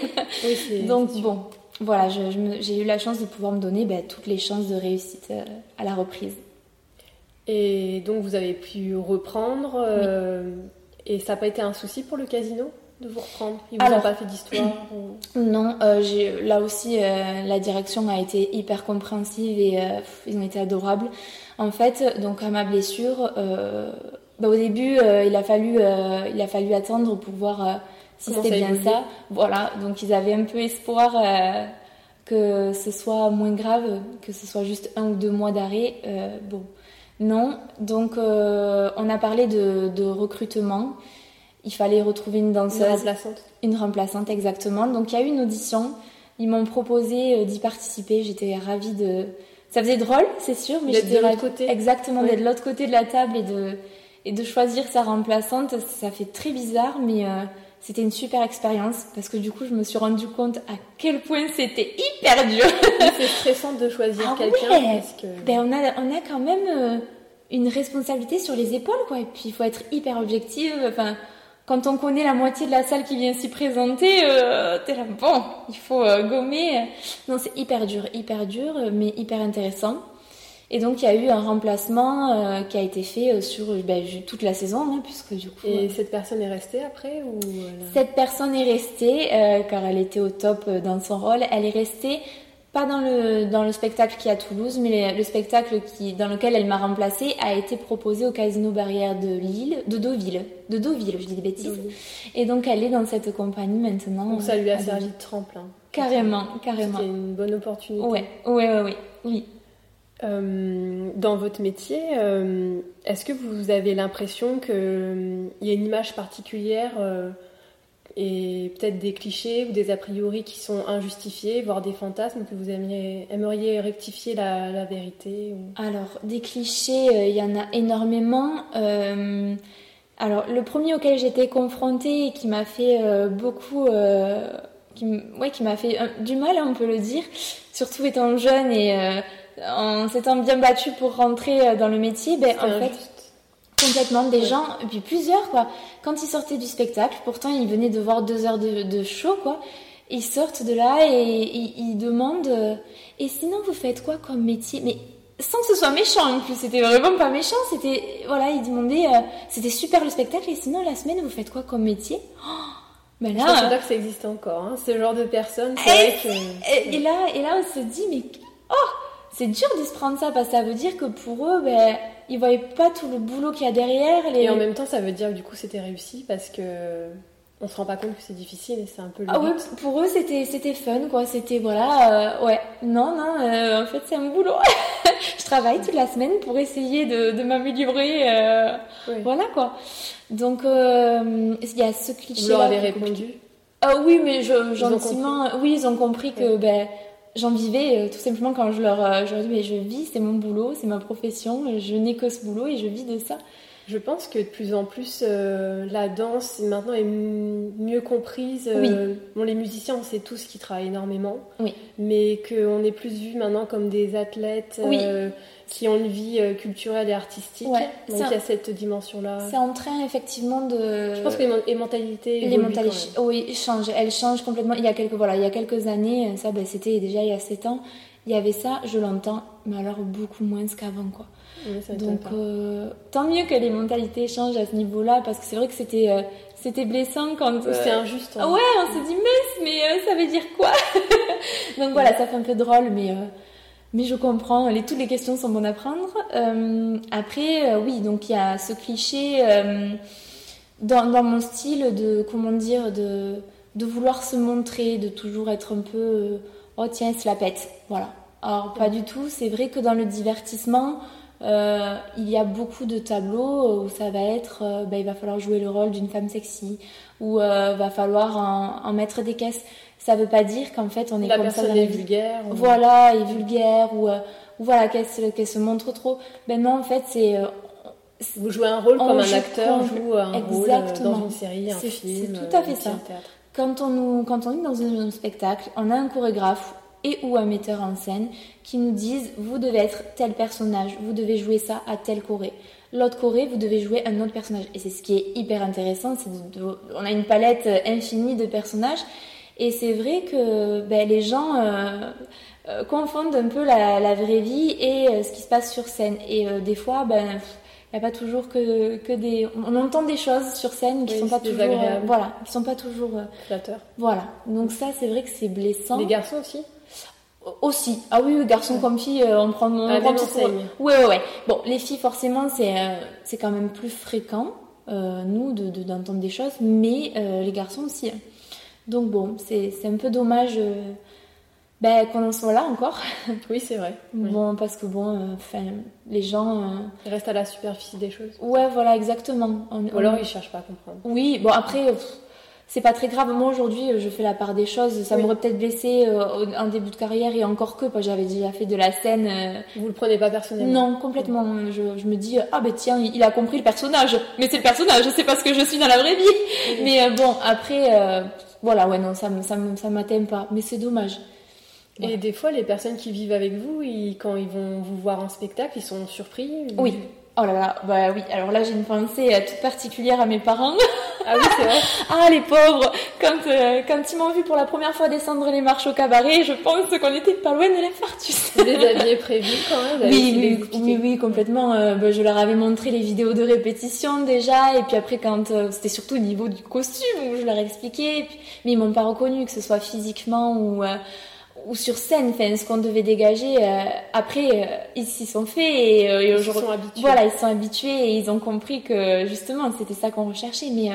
Oui, donc bon, voilà, j'ai eu la chance de pouvoir me donner ben, toutes les chances de réussite euh, à la reprise. Et donc vous avez pu reprendre euh, et ça n'a pas été un souci pour le casino de vous reprendre? Ils vous ont pas fait d'histoire Non, euh, là aussi la direction a été hyper compréhensive et ils ont été adorables. En fait, donc à ma blessure, ben, au début il a fallu il a fallu attendre pour voir si c'était bien ça. Voilà, donc ils avaient un peu espoir euh, que ce soit moins grave, que ce soit juste un ou deux mois d'arrêt. Euh, bon, non. Donc euh, on a parlé de, recrutement. Il fallait retrouver une danseuse. Une remplaçante. Une remplaçante, exactement. Donc il y a eu une audition. Ils m'ont proposé d'y participer. J'étais ravie de. Ça faisait drôle, c'est sûr, mais j'étais ravie. Côté. Exactement, d'être de l'autre côté de la table et de et de choisir sa remplaçante. Ça fait très bizarre, mais c'était une super expérience parce que du coup, je me suis rendu compte à quel point c'était hyper dur. c'est stressant de choisir ah quelqu'un que... ben, on, a, on a quand même euh, une responsabilité sur les épaules, quoi. Et puis, il faut être hyper objective. Enfin, quand on connaît la moitié de la salle qui vient s'y présenter, euh, t'es là, bon, il faut euh, gommer. Non, c'est hyper dur, hyper dur, mais hyper intéressant. Et donc il y a eu un remplacement euh, qui a été fait euh, sur ben, toute la saison, hein, puisque du coup. Et euh, cette personne est restée après ou Cette personne est restée car elle était au top dans son rôle. Elle est restée pas dans le, dans le spectacle qui est à Toulouse, mais le, spectacle qui, dans lequel elle m'a remplacée a été proposé au Casino Barrière de Lille, de Deauville. De Deauville, je dis des bêtises. Et donc elle est dans cette compagnie maintenant. Donc ça lui a servi de tremplin. Carrément, carrément. C'était une bonne opportunité. Ouais, ouais, ouais, ouais. oui. Euh, dans votre métier, euh, est-ce que vous avez l'impression qu'il euh, y a une image particulière et peut-être des clichés ou des a priori qui sont injustifiés, voire des fantasmes que vous aimeriez, rectifier la, vérité Alors, des clichés, il y en a énormément. alors, le premier auquel j'étais confrontée et qui m'a fait beaucoup... qui, ouais, qui m'a fait du mal, hein, on peut le dire, surtout étant jeune et en s'étant bien battu pour rentrer euh, dans le métier, ben, en fait, complètement des gens, et puis plusieurs, quoi. Quand ils sortaient du spectacle, pourtant ils venaient de voir deux heures de, show, quoi. Ils sortent de là et ils, demandent, euh, et sinon vous faites quoi comme métier? Mais sans que ce soit méchant en plus, c'était vraiment pas méchant, c'était, voilà, ils demandaient, euh, c'était super le spectacle, et sinon la semaine vous faites quoi comme métier? Oh, ben là, je pense pas que ça existe encore, hein, ce genre de personnes. C'est vrai que... et, là, et là, on se dit, mais oh, c'est dur de se prendre ça parce que ça veut dire que pour eux, ben, ils voyaient pas tout le boulot qu'il y a derrière. Et en même temps, ça veut dire que du coup, c'était réussi parce que on se rend pas compte que c'est difficile et c'est un peu le ah oui pour eux c'était c'était fun quoi. C'était voilà euh, ouais. Non non euh, en fait c'est un boulot. Je travaille toute la semaine pour essayer de, de m'améliorer euh, voilà quoi. Donc il y a ce cliché vous leur avez répondu? Ah oui mais je, gentiment oui ils ont compris que ben j'en vivais euh, tout simplement quand je leur, euh, je leur dis mais je vis, c'est mon boulot, c'est ma profession, je n'ai que ce boulot et je vis de ça. Je pense que de plus en plus euh, la danse maintenant est mieux comprise. Oui. bon, les musiciens, on sait tous qu'ils travaillent énormément, oui. mais qu'on est plus vu maintenant comme des athlètes. Oui qui ont une vie euh, culturelle et artistique. Donc il y a cette dimension-là. C'est en train effectivement de. Je pense que les, mentalités. Les mentalités, oui, changent. Elles changent complètement. Il y a quelques voilà, il y a quelques années, ça, ben, c'était déjà il y a 7 ans. Il y avait ça, je l'entends, mais alors beaucoup moins qu'avant, quoi. Donc euh, tant mieux que les mentalités changent à ce niveau-là, parce que c'est vrai que c'était euh, c'était blessant quand. C'est injuste. Hein. Ouais, on s'est dit mais mais ça veut dire quoi? Donc voilà, ça fait un peu drôle, mais mais je comprends, toutes les questions sont bonnes à prendre. Euh, après, euh, oui, donc il y a ce cliché euh, dans, mon style de, comment dire, de, vouloir se montrer, de toujours être un peu, oh tiens, se la pète. Voilà. Alors, pas du tout. C'est vrai que dans le divertissement, il y a beaucoup de tableaux où ça va être, ben, il va falloir jouer le rôle d'une femme sexy, ou va falloir en mettre des caisses ça veut pas dire qu'en fait on est la comme personne ça est vulgaire ou... voilà est vulgaire ou, euh, ou voilà qu'elle se, qu se, montre trop ben non en fait c'est euh, vous jouez un rôle comme un acteur joue un rôle euh, dans une série un film c'est tout à fait ça. quand on nous quand on est dans un, spectacle on a un chorégraphe et ou un metteur en scène qui nous disent vous devez être tel personnage vous devez jouer ça à tel choré. L'autre choré, vous devez jouer un autre personnage. Et c'est ce qui est hyper intéressant, c'est on a une palette infinie de personnages et c'est vrai que ben, les gens euh, euh, confondent un peu la, vraie vie et euh, ce qui se passe sur scène. Et des fois, ben, il n'y a pas toujours que, que, des. On entend des choses sur scène qui ne sont pas toujours. voilà, qui sont pas toujours. Flatteurs. Voilà. Donc ça, c'est vrai que c'est blessant. Les garçons aussi? Aussi. Ah oui, garçons comme filles, on prend, on ah, prend tout Ouais. Bon, les filles, forcément, c'est c'est quand même plus fréquent, nous, d'entendre de, d'entendre des choses, mais les garçons aussi. Donc bon, c'est un peu dommage euh, ben, qu'on en soit là encore. Oui, c'est vrai. Bon, parce que bon, euh, les gens... Euh, ils restent à la superficie des choses. Ouais, voilà, exactement. Ou alors ils cherchent pas à comprendre. Oui, bon après c'est pas très grave. Moi aujourd'hui, je fais la part des choses. Ça m'aurait peut-être blessé en début de carrière et encore que, parce j'avais déjà fait de la scène. Vous le prenez pas personnellement Non, complètement. Je, me dis ah ben tiens, il, a compris le personnage. Mais c'est le personnage, c'est pas ce que je suis dans la vraie vie. Mais bon, après, voilà, ouais non, ça ça ça m'atteint pas. Mais c'est dommage. Et des fois, les personnes qui vivent avec vous, quand ils vont vous voir en spectacle, ils sont surpris Oui. Oh là là, bah oui. Alors là, j'ai une pensée euh, toute particulière à mes parents. Ah oui, c'est vrai. ah les pauvres. Quand euh, quand ils m'ont vu pour la première fois descendre les marches au cabaret, je pense qu'on était pas loin de l'infarctus. Vous les aviez prévu quand même Oui, oui, oui, complètement. Euh, bah, je leur avais montré les vidéos de répétition déjà, et puis après quand c'était surtout au niveau du costume où je leur ai expliqué, mais ils m'ont pas reconnu que ce soit physiquement ou ou sur scène, enfin, ce qu'on devait dégager. Euh, après, euh, ils s'y sont faits et, euh, ils sont habitués. Voilà, ils sont habitués et ils ont compris que justement c'était ça qu'on recherchait. Mais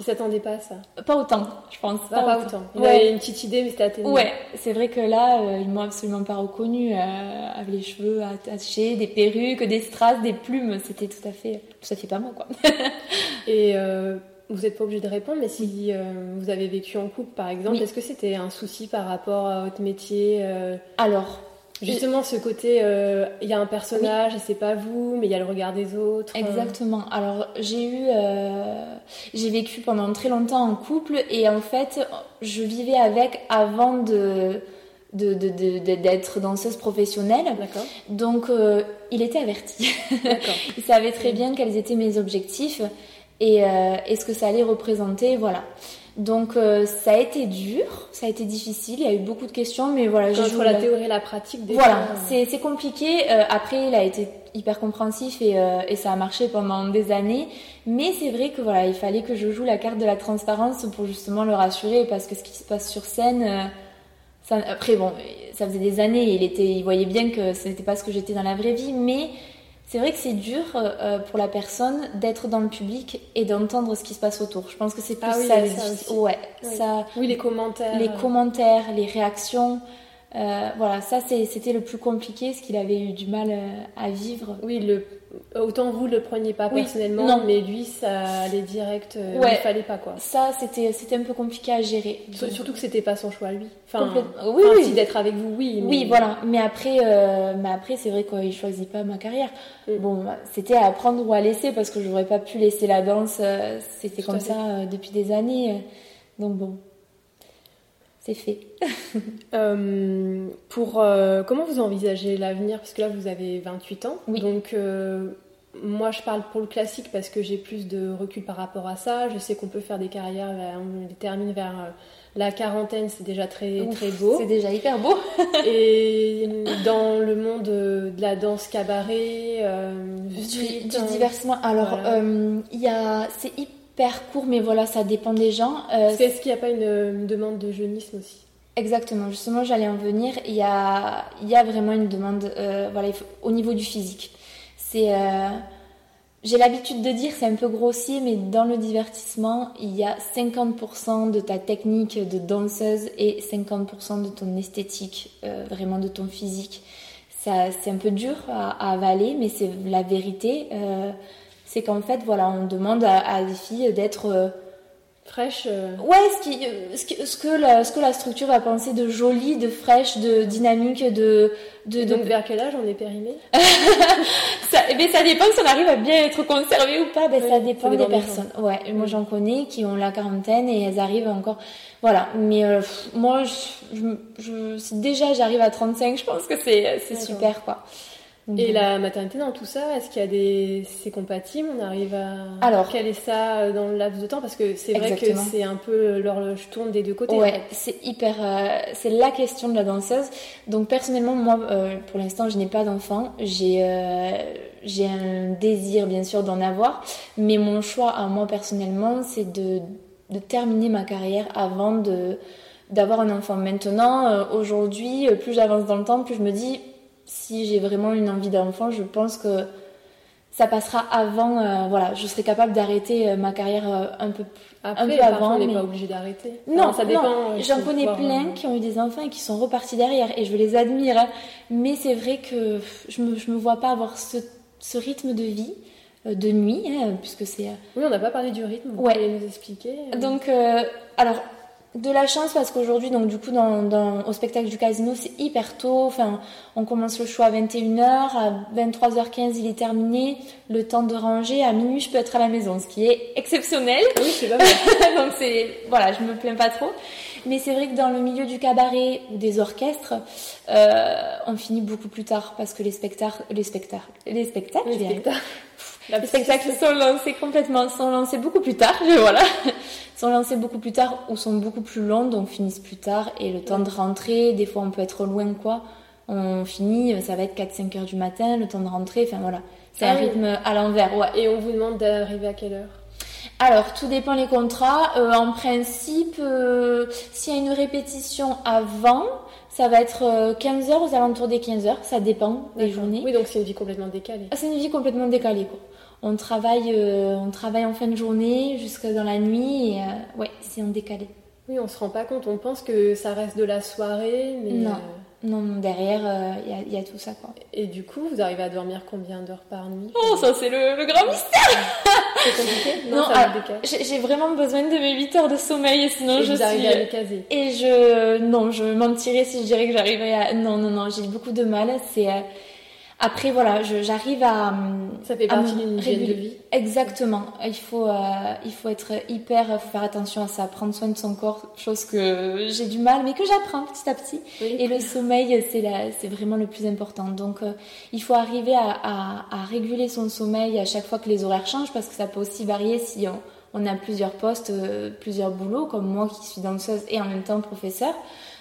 ils s'attendaient pas à ça. Pas autant, je pense. Pas, pas autant. Ils ouais. une petite idée, mais c'était atténué. Ouais, c'est vrai que là, ils m'ont absolument pas reconnu avec les cheveux attachés, des perruques, des strass, des plumes. C'était tout à fait, tout à fait pas moi, quoi. et vous n'êtes pas obligé de répondre, mais si euh, vous avez vécu en couple, par exemple, est-ce que c'était un souci par rapport à votre métier euh, Alors, justement, ce côté, euh, il y a un personnage et c'est pas vous, mais il y a le regard des autres. Exactement. Alors, j'ai eu, j'ai vécu pendant très longtemps en couple et en fait, je vivais avec avant de d'être danseuse professionnelle. Donc, il était averti. il savait très bien quels étaient mes objectifs et, euh, ce que ça allait représenter, voilà. Donc euh, ça a été dur, ça a été difficile, il y a eu beaucoup de questions, mais voilà. J'ai joué la théorie et la pratique. voilà, c'est compliqué. Euh, après, il a été hyper compréhensif et, euh, et, ça a marché pendant des années. Mais c'est vrai que voilà, il fallait que je joue la carte de la transparence pour justement le rassurer, parce que ce qui se passe sur scène, ça, après bon, ça faisait des années, il était, il voyait bien que ce n'était pas ce que j'étais dans la vraie vie, mais c'est vrai que c'est dur euh, euh, pour la personne d'être dans le public et d'entendre ce qui se passe autour. Je pense que c'est plus ah oui, ça, ça Ouais, oui. ça. Oui, les commentaires. Les commentaires, les réactions. Euh, voilà, ça c'était le plus compliqué, ce qu'il avait eu du mal à vivre. Oui, le Autant vous le preniez pas personnellement, mais lui ça allait direct. Euh, il fallait pas quoi. Ça c'était c'était un peu compliqué à gérer. Surtout que c'était pas son choix lui. Enfin, oui, oui. d'être avec vous, oui. Oui, voilà. Mais après, euh, mais après c'est vrai qu'il choisit pas ma carrière. Mm. Bon, bah, c'était à prendre ou à laisser parce que j'aurais pas pu laisser la danse. Euh, c'était comme ça depuis des années. Donc bon c'est fait. Euh, pour euh, comment vous envisagez l'avenir? Parce que là, vous avez 28 ans. Oui. Donc, euh, moi, je parle pour le classique parce que j'ai plus de recul par rapport à ça. Je sais qu'on peut faire des carrières, on les termine vers la quarantaine, c'est déjà très très beau. C'est déjà hyper beau. Et dans le monde de la danse cabaret, du, du, divertissement. Alors, il y a, c'est hyper hyper court, mais voilà, ça dépend des gens. Euh, Est-ce qu'il n'y a pas une, demande de jeunisme aussi? Exactement, justement, j'allais en venir. Il y a, il y a vraiment une demande euh, voilà, au niveau du physique. C'est. Euh, j'ai l'habitude de dire, c'est un peu grossier, mais dans le divertissement, il y a 50% de ta technique de danseuse et 50% de ton esthétique, vraiment de ton physique. C'est un peu dur à, avaler, mais c'est la vérité c'est qu'en fait, voilà, on demande à, des filles d'être euh, fraîches. Euh. Ouais, ce, qui, ce, qui, ce, que la, ce que la structure va penser de joli, de fraîche, de dynamique, de. de, Donc, vers quel âge on est périmé? Ça, mais eh ben, ça dépend si on arrive à bien être conservé ou pas. Ben, ça dépend des personnes. Ouais, moi j'en connais qui ont la quarantaine et elles arrivent encore. Voilà, mais euh, moi, je, je, si déjà j'arrive à 35, je pense que c'est super quoi. Et la maternité dans tout ça, est-ce qu'il y a des. C'est compatible? On arrive à Alors, caler ça euh, dans le laps de temps? Parce que c'est vrai que c'est un peu l'horloge tourne des deux côtés. Ouais, c'est hyper. Euh, c'est la question de la danseuse. Donc, personnellement, moi, euh, pour l'instant, je n'ai pas d'enfant. J'ai j'ai un désir, bien sûr, d'en avoir. Mais mon choix, à moi, personnellement, c'est de, de terminer ma carrière avant de d'avoir un enfant. Maintenant, aujourd'hui, plus j'avance dans le temps, plus je me dis si j'ai vraiment une envie d'enfant, je pense que ça passera avant. Euh, voilà, je serai capable d'arrêter euh, ma carrière euh, un peu, Après, un peu avant. On n'est pas obligé d'arrêter. Non, ça dépend. J'en connais plein qui ont eu des enfants et qui sont repartis derrière, et je les admire. Hein. Mais c'est vrai que je me, je me vois pas avoir ce, ce rythme de vie de nuit, hein, puisque c'est. Oui, on n'a pas parlé du rythme. Vous ouais. nous expliquer. Donc, alors de la chance parce qu'aujourd'hui, donc du coup, dans, au spectacle du casino, c'est hyper tôt. Enfin, on commence le show à 21h, à 23h15, il est terminé. Le temps de ranger, à minuit, je peux être à la maison, ce qui est exceptionnel. Oui, c'est pas mal. donc c'est, voilà, je me plains pas trop. Mais c'est vrai que dans le milieu du cabaret ou des orchestres, euh, on finit beaucoup plus tard parce que les spectacles, les spectacles, les spectacles, les spectacles. Les spectacles sont lancés complètement, sont lancés beaucoup plus tard, voilà, sont lancés beaucoup plus tard ou sont beaucoup plus longs, donc finissent plus tard et le temps de rentrer, des fois on peut être loin quoi, on finit, ça va être 4-5 heures du matin, le temps de rentrer, enfin voilà, c'est un ah rythme à l'envers, ouais. Et on vous demande d'arriver à quelle heure? Alors, tout dépend les contrats. Euh, en principe, euh, s'il y a une répétition avant, ça va être 15 heures aux alentours des 15 heures. Ça dépend des journées. Oui, donc c'est une vie complètement décalée. Ah, c'est une vie complètement décalée, quoi. On travaille, on travaille en fin de journée jusqu'à dans la nuit et ouais, c'est en décalé. Oui, on se rend pas compte. On pense que ça reste de la soirée, mais non. Non, derrière, il euh, y, a tout ça. Quoi. Et du coup, vous arrivez à dormir combien d'heures par nuit? Oh, ça, c'est le, grand mystère C'est compliqué? Non, ah, j'ai vraiment besoin de mes 8 heures de sommeil, sinon et je vous suis... à les caser Et je... Non, je mentirais si je dirais que j'arriverais à... Non, non, non, j'ai beaucoup de mal. C'est... Euh, après, voilà, j'arrive à. Ça fait partie d'une hygiène de vie. Exactement. Il faut, euh, il faut être hyper, faut faire attention à ça, prendre soin de son corps, chose que j'ai du mal, mais que j'apprends petit à petit. Et le sommeil, c'est c'est vraiment le plus important. Donc, euh, il faut arriver à, à, à, réguler son sommeil à chaque fois que les horaires changent, parce que ça peut aussi varier si on, on a plusieurs postes, euh, plusieurs boulots, comme moi qui suis danseuse et en même temps professeur.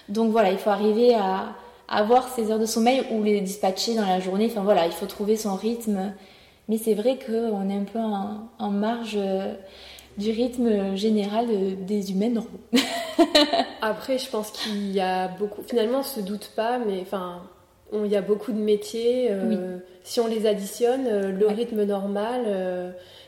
Donc voilà, il faut arriver à avoir ses heures de sommeil ou les dispatcher dans la journée. Enfin voilà, il faut trouver son rythme. Mais c'est vrai qu'on est un peu en, marge euh, du rythme général des humains normaux. Après, je pense qu'il y a beaucoup. Finalement, on se doute pas, mais enfin, il y a beaucoup de métiers. Euh, si on les additionne, euh, le rythme normal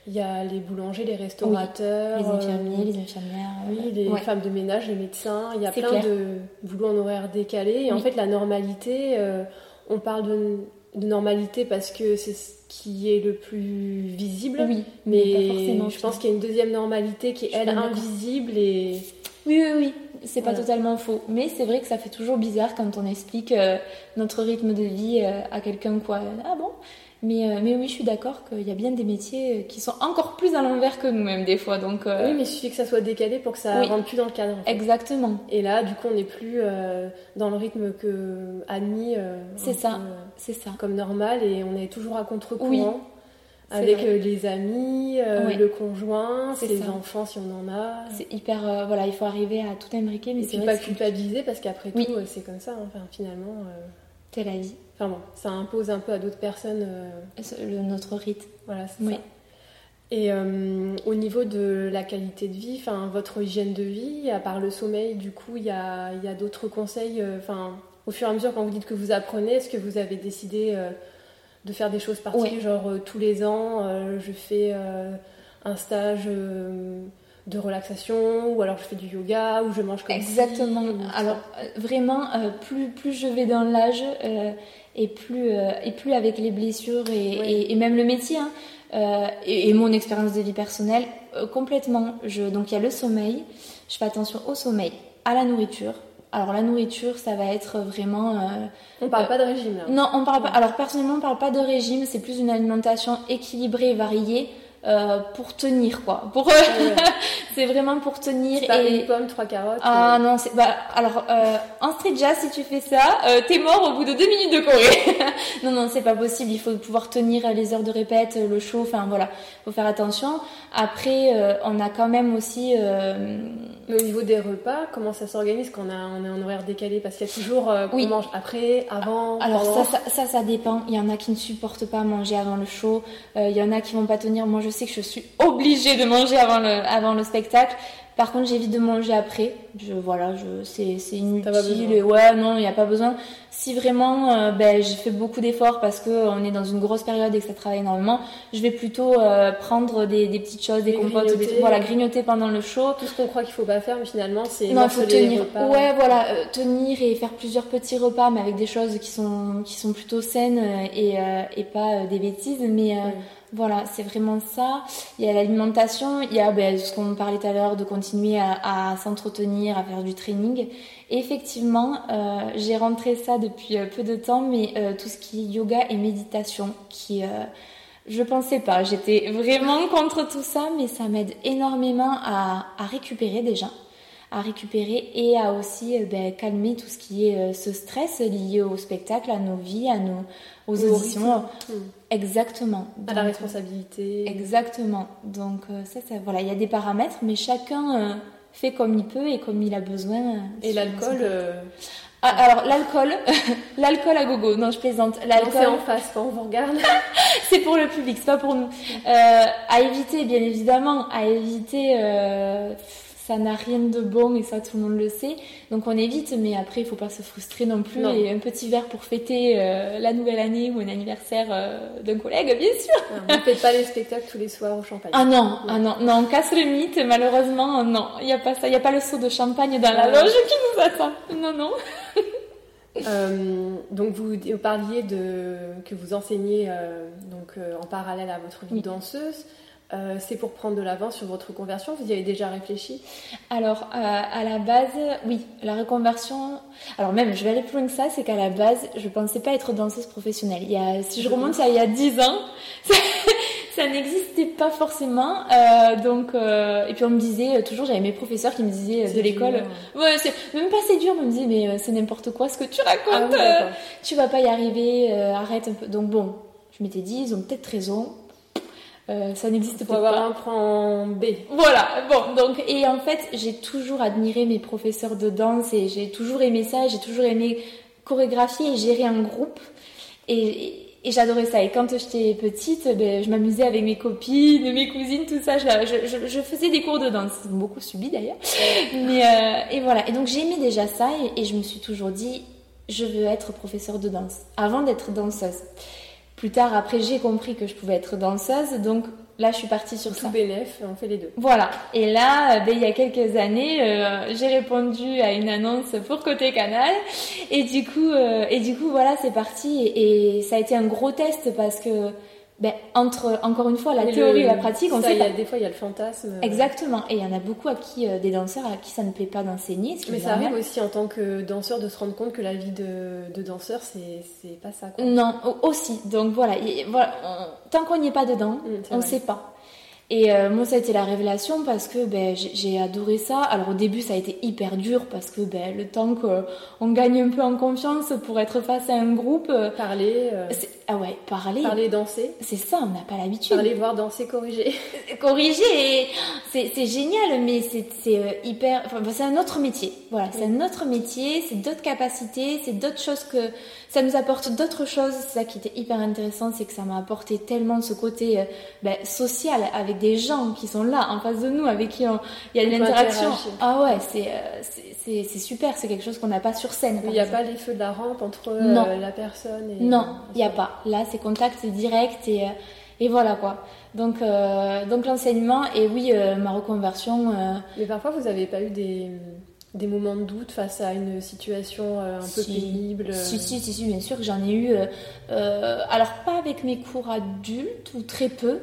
il y a les boulangers, les restaurateurs, les infirmiers, les infirmières, oui, les femmes de ménage, les médecins. Il y a plein de boulots en horaire décalé. Et en fait, la normalité, euh, on parle de, normalité parce que c'est ce qui est le plus visible. Oui, mais je pense qu'il y a une deuxième normalité qui est, elle, invisible et. Oui, oui, oui. C'est pas totalement faux. Mais c'est vrai que ça fait toujours bizarre quand on explique euh, notre rythme de vie euh, à quelqu'un, quoi. Ah bon? Mais, euh, mais oui, je suis d'accord qu'il y a bien des métiers qui sont encore plus à l'envers que nous-mêmes des fois. Donc, euh, Oui, mais il suffit que ça soit décalé pour que ça rentre plus dans le cadre. Exactement. Et là, du coup, on n'est plus euh, dans le rythme que admis. c'est ça, c'est ça. Comme normal, et on est toujours à contre-courant. avec les amis, le conjoint, les enfants si on en a. C'est hyper, voilà, il faut arriver à tout imbriquer, mais c'est pas culpabiliser parce qu'après tout, c'est comme ça. Hein. Enfin, finalement. C'est la vie. Enfin bon, ça impose un peu à d'autres personnes euh, notre rythme. Voilà, c'est ça. Et euh, au niveau de la qualité de vie, enfin votre hygiène de vie, à part le sommeil, du coup, il y a, y a d'autres conseils. Euh, enfin, au fur et à mesure, quand vous dites que vous apprenez, est-ce que vous avez décidé de faire des choses particulières, genre tous les ans, je fais un stage de relaxation ou alors je fais du yoga ou je mange comme exactement alors vraiment plus plus je vais dans l'âge et plus, euh, et plus avec les blessures et, et, même le métier. Hein, euh, et, mon expérience de vie personnelle, euh, complètement. Je, donc il y a le sommeil, je fais attention au sommeil, à la nourriture. Alors la nourriture, ça va être vraiment... on parle pas de régime là. Non, on parle pas... Alors personnellement, on parle pas de régime, c'est plus une alimentation équilibrée variée euh, pour tenir quoi. Pour c'est vraiment pour tenir. Pas et une pomme, trois carottes. Ah non, c'est bah alors euh, en street jazz si tu fais ça, euh, t'es mort au bout de deux minutes de Corée. non non, c'est pas possible. Il faut pouvoir tenir les heures de répète, le chaud. Enfin voilà, faut faire attention. Après, on a quand même aussi. Mais au niveau des repas, comment ça s'organise quand on, a, on est en horaire décalé? Parce qu'il y a toujours oui. on mange après, avant. Alors ça, ça, ça, ça, dépend. Il y en a qui ne supportent pas manger avant le show. il y en a qui vont pas tenir. Moi, je sais que je suis obligée de manger avant le, avant le spectacle. Par contre, j'évite de manger après. Je, voilà, je, c'est, c'est inutile. Et ouais, non, il n'y a pas besoin. Si vraiment, euh, ben, j'ai fait beaucoup d'efforts parce que on est dans une grosse période et que ça travaille énormément, je vais plutôt euh, prendre des, des, petites choses, des compotes, des, voilà, grignoter pendant le show. Tout ce qu'on croit qu'il faut pas faire, mais finalement, c'est non, faut tenir. Ouais, voilà, euh, tenir et faire plusieurs petits repas, mais avec des choses qui sont qui sont plutôt saines et et pas des bêtises, mais voilà, c'est vraiment ça. Il y a l'alimentation, il y a ben, ce qu'on parlait tout à l'heure de continuer à, s'entretenir, à faire du training. Effectivement, euh, j'ai rentré ça depuis euh, peu de temps, mais euh, tout ce qui est yoga et méditation, qui je pensais pas. J'étais vraiment contre tout ça, mais ça m'aide énormément à, récupérer déjà à récupérer et à aussi ben, calmer tout ce qui est ce stress lié au spectacle, à nos vies, à nos aux auditions. Exactement. à la responsabilité. Exactement. Donc euh, ça, ça, voilà, il y a des paramètres, mais chacun euh, fait comme il peut et comme il a besoin. Euh, et l'alcool Ah, alors l'alcool, l'alcool à gogo. Non, je plaisante. L'alcool c'est en face quand on vous regarde. c'est pour le public, c'est pas pour nous. Euh, à éviter, bien évidemment, à éviter. Euh, ça n'a rien de bon et ça tout le monde le sait. Donc on évite, mais après il faut pas se frustrer non plus. Et un petit verre pour fêter euh, la nouvelle année ou un anniversaire d'un collègue, bien sûr. Vous ne faites pas les spectacles tous les soirs au champagne. Ah non, ah non, non, on casse le mythe. Malheureusement, non, il y a pas ça, il y a pas le seau de champagne dans la loge qui nous attend. Non, non. Euh, donc vous, parliez de que vous enseignez euh, donc euh, en parallèle à votre vie de danseuse. C'est pour prendre de l'avance sur votre conversion. Vous y avez déjà réfléchi? Alors à la base, oui, la reconversion. Alors même, je vais aller plus loin que ça. C'est qu'à la base, je pensais pas être danseuse professionnelle. Il y a, si je remonte à il y a 10 ans, ça n'existait pas forcément. Euh, donc, euh, et puis on me disait euh, toujours, j'avais mes professeurs qui me disaient de l'école, ouais, c'est même pas c'est dur, on me disait mais c'est n'importe quoi ce que tu racontes, ah tu vas pas y arriver, arrête un peu. Donc bon, je m'étais dit, ils ont peut-être raison. Ça n'existe pas. avoir un plan B. Voilà, bon, donc, et en fait, j'ai toujours admiré mes professeurs de danse et j'ai toujours aimé ça, j'ai toujours aimé chorégraphier et gérer un groupe. et et j'adorais ça. Et quand j'étais petite, ben, je m'amusais avec mes copines, mes cousines, tout ça. Je, je, faisais des cours de danse, beaucoup subi d'ailleurs. Mais euh, et voilà. Et donc j'aimais déjà ça et, je me suis toujours dit, je veux être professeur de danse avant d'être danseuse. Plus tard, après, j'ai compris que je pouvais être danseuse, donc là, je suis partie sur Tout bénéf, on fait les deux. Voilà. Et là, ben, il y a quelques années, euh, j'ai répondu à une annonce pour Côté Canal. Et du coup, euh, et du coup, voilà, c'est parti. Et, ça a été un gros test parce que, ben, entre, encore une fois, la théorie et la pratique, on sait y a, Des fois, il y a le fantasme. Euh. Exactement. Et il y en a beaucoup à qui, des danseurs à qui ça ne plaît pas d'enseigner. Mais ça arrive aussi en tant que danseur de se rendre compte que la vie de, de danseur, c'est pas ça. Non, aussi. Donc voilà, voilà tant qu'on n'y est pas dedans, mm, on ne sait pas. Et euh, moi, ça a été la révélation parce que ben, j'ai adoré ça. Alors au début, ça a été hyper dur parce que ben, le temps qu'on gagne un peu en confiance pour être face à un groupe. Euh, parler. Euh, ah ouais, parler. Parler, danser. C'est ça, on n'a pas l'habitude. Parler, voir, danser, corriger. corriger, c'est génial, mais c'est hyper. Enfin, c'est un autre métier. Voilà, c'est un autre métier, c'est d'autres capacités, c'est d'autres choses que ça nous apporte d'autres choses. C'est ça qui était hyper intéressant, c'est que ça m'a apporté tellement ce côté euh, ben, social avec des gens qui sont là en face de nous, avec qui il y a de l'interaction. Ah ouais, euh, c'est c'est super, c'est quelque chose qu'on n'a pas sur scène. Il n'y a pas les feux de la rampe entre euh, la personne et. Non, il n'y a pas. Là, c'est contact direct et, et voilà quoi. Donc, donc l'enseignement et oui, ma reconversion. Mais parfois, vous n'avez pas eu des des moments de doute face à une situation euh, un peu pénible si, si, si, bien sûr que j'en ai eu. Euh, euh, alors, pas avec mes cours adultes, ou très peu,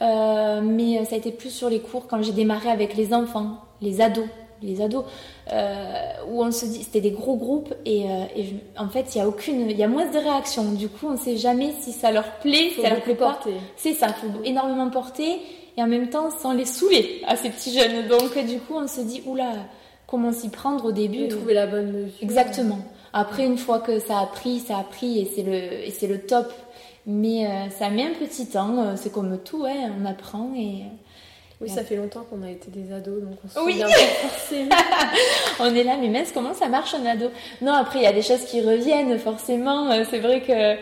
mais ça a été plus sur les cours quand j'ai démarré avec les enfants, les ados. Les ados, où on se dit, c'était des gros groupes et, en fait il y a aucune, il y a moins de réactions. Du coup, on ne sait jamais si ça leur plaît, si ça leur plaît pas. C'est ça, il faut énormément porter et en même temps sans les saouler à ces petits jeunes. Donc du coup, on se dit, oula, comment s'y prendre au début. trouver la bonne mesure. Exactement. Après, une fois que ça a pris, ça a pris et c'est le, et c'est le top. Mais euh, ça met un petit temps, euh, c'est comme tout, ouais, on apprend et... Oui, ça fait longtemps qu'on a été des ados, donc on se pas forcément. on est là, mais mince, comment ça marche un ado? Non, après, il y a des choses qui reviennent, forcément. Euh, c'est vrai que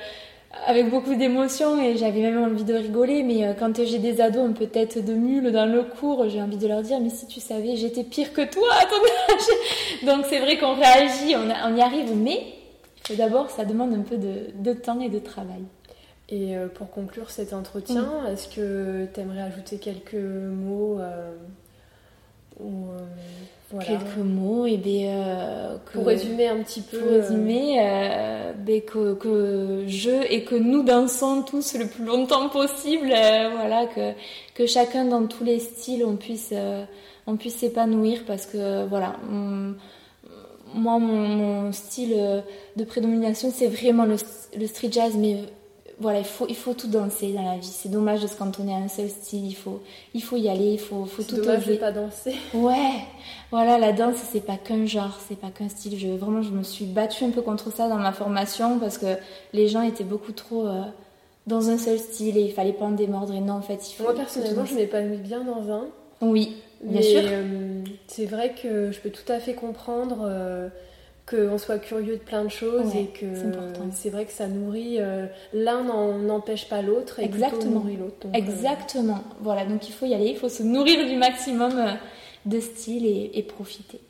avec beaucoup d'émotion et j'avais même envie de rigoler. Mais euh, quand j'ai des ados un peu tête de mule dans le cours, j'ai envie de leur dire Mais si tu savais, j'étais pire que toi à ton âge. Donc c'est vrai qu'on réagit, on, y arrive, mais d'abord, ça demande un peu de, temps et de travail. Et euh, pour conclure cet entretien, est-ce que tu aimerais ajouter quelques mots euh, quelques mots et des euh, pour résumer un petit peu pour résumer euh, ben, que, que, je et que nous dansons tous le plus longtemps possible euh, voilà que que chacun dans tous les styles on puisse on puisse s'épanouir parce que voilà moi mon, mon, style de prédomination c'est vraiment le, le street jazz mais voilà, il faut, il faut tout danser dans la vie. C'est dommage de se cantonner à un seul style. Il faut, il faut y aller, il faut, faut tout dommage oser. de pas danser. Ouais, voilà, la danse, c'est pas qu'un genre, c'est pas qu'un style. Je, vraiment, je me suis battue un peu contre ça dans ma formation parce que les gens étaient beaucoup trop euh, dans un seul style et il fallait pas en démordre. Et non, en fait, il faut. Moi, personnellement, je m'épanouis bien dans un. Oui, bien sûr. Euh, c'est vrai que je peux tout à fait comprendre. Euh, qu'on soit curieux de plein de choses et que c'est vrai que ça nourrit. Euh, l'un n'empêche pas l'autre et Exactement. nourrit l'autre. Euh, Exactement. Voilà, donc il faut y aller, il faut se nourrir du maximum euh, de style et, profiter.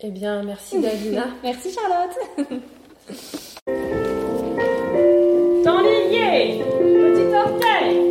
Eh bien, merci Davina. merci Charlotte. Dans les petit orteil.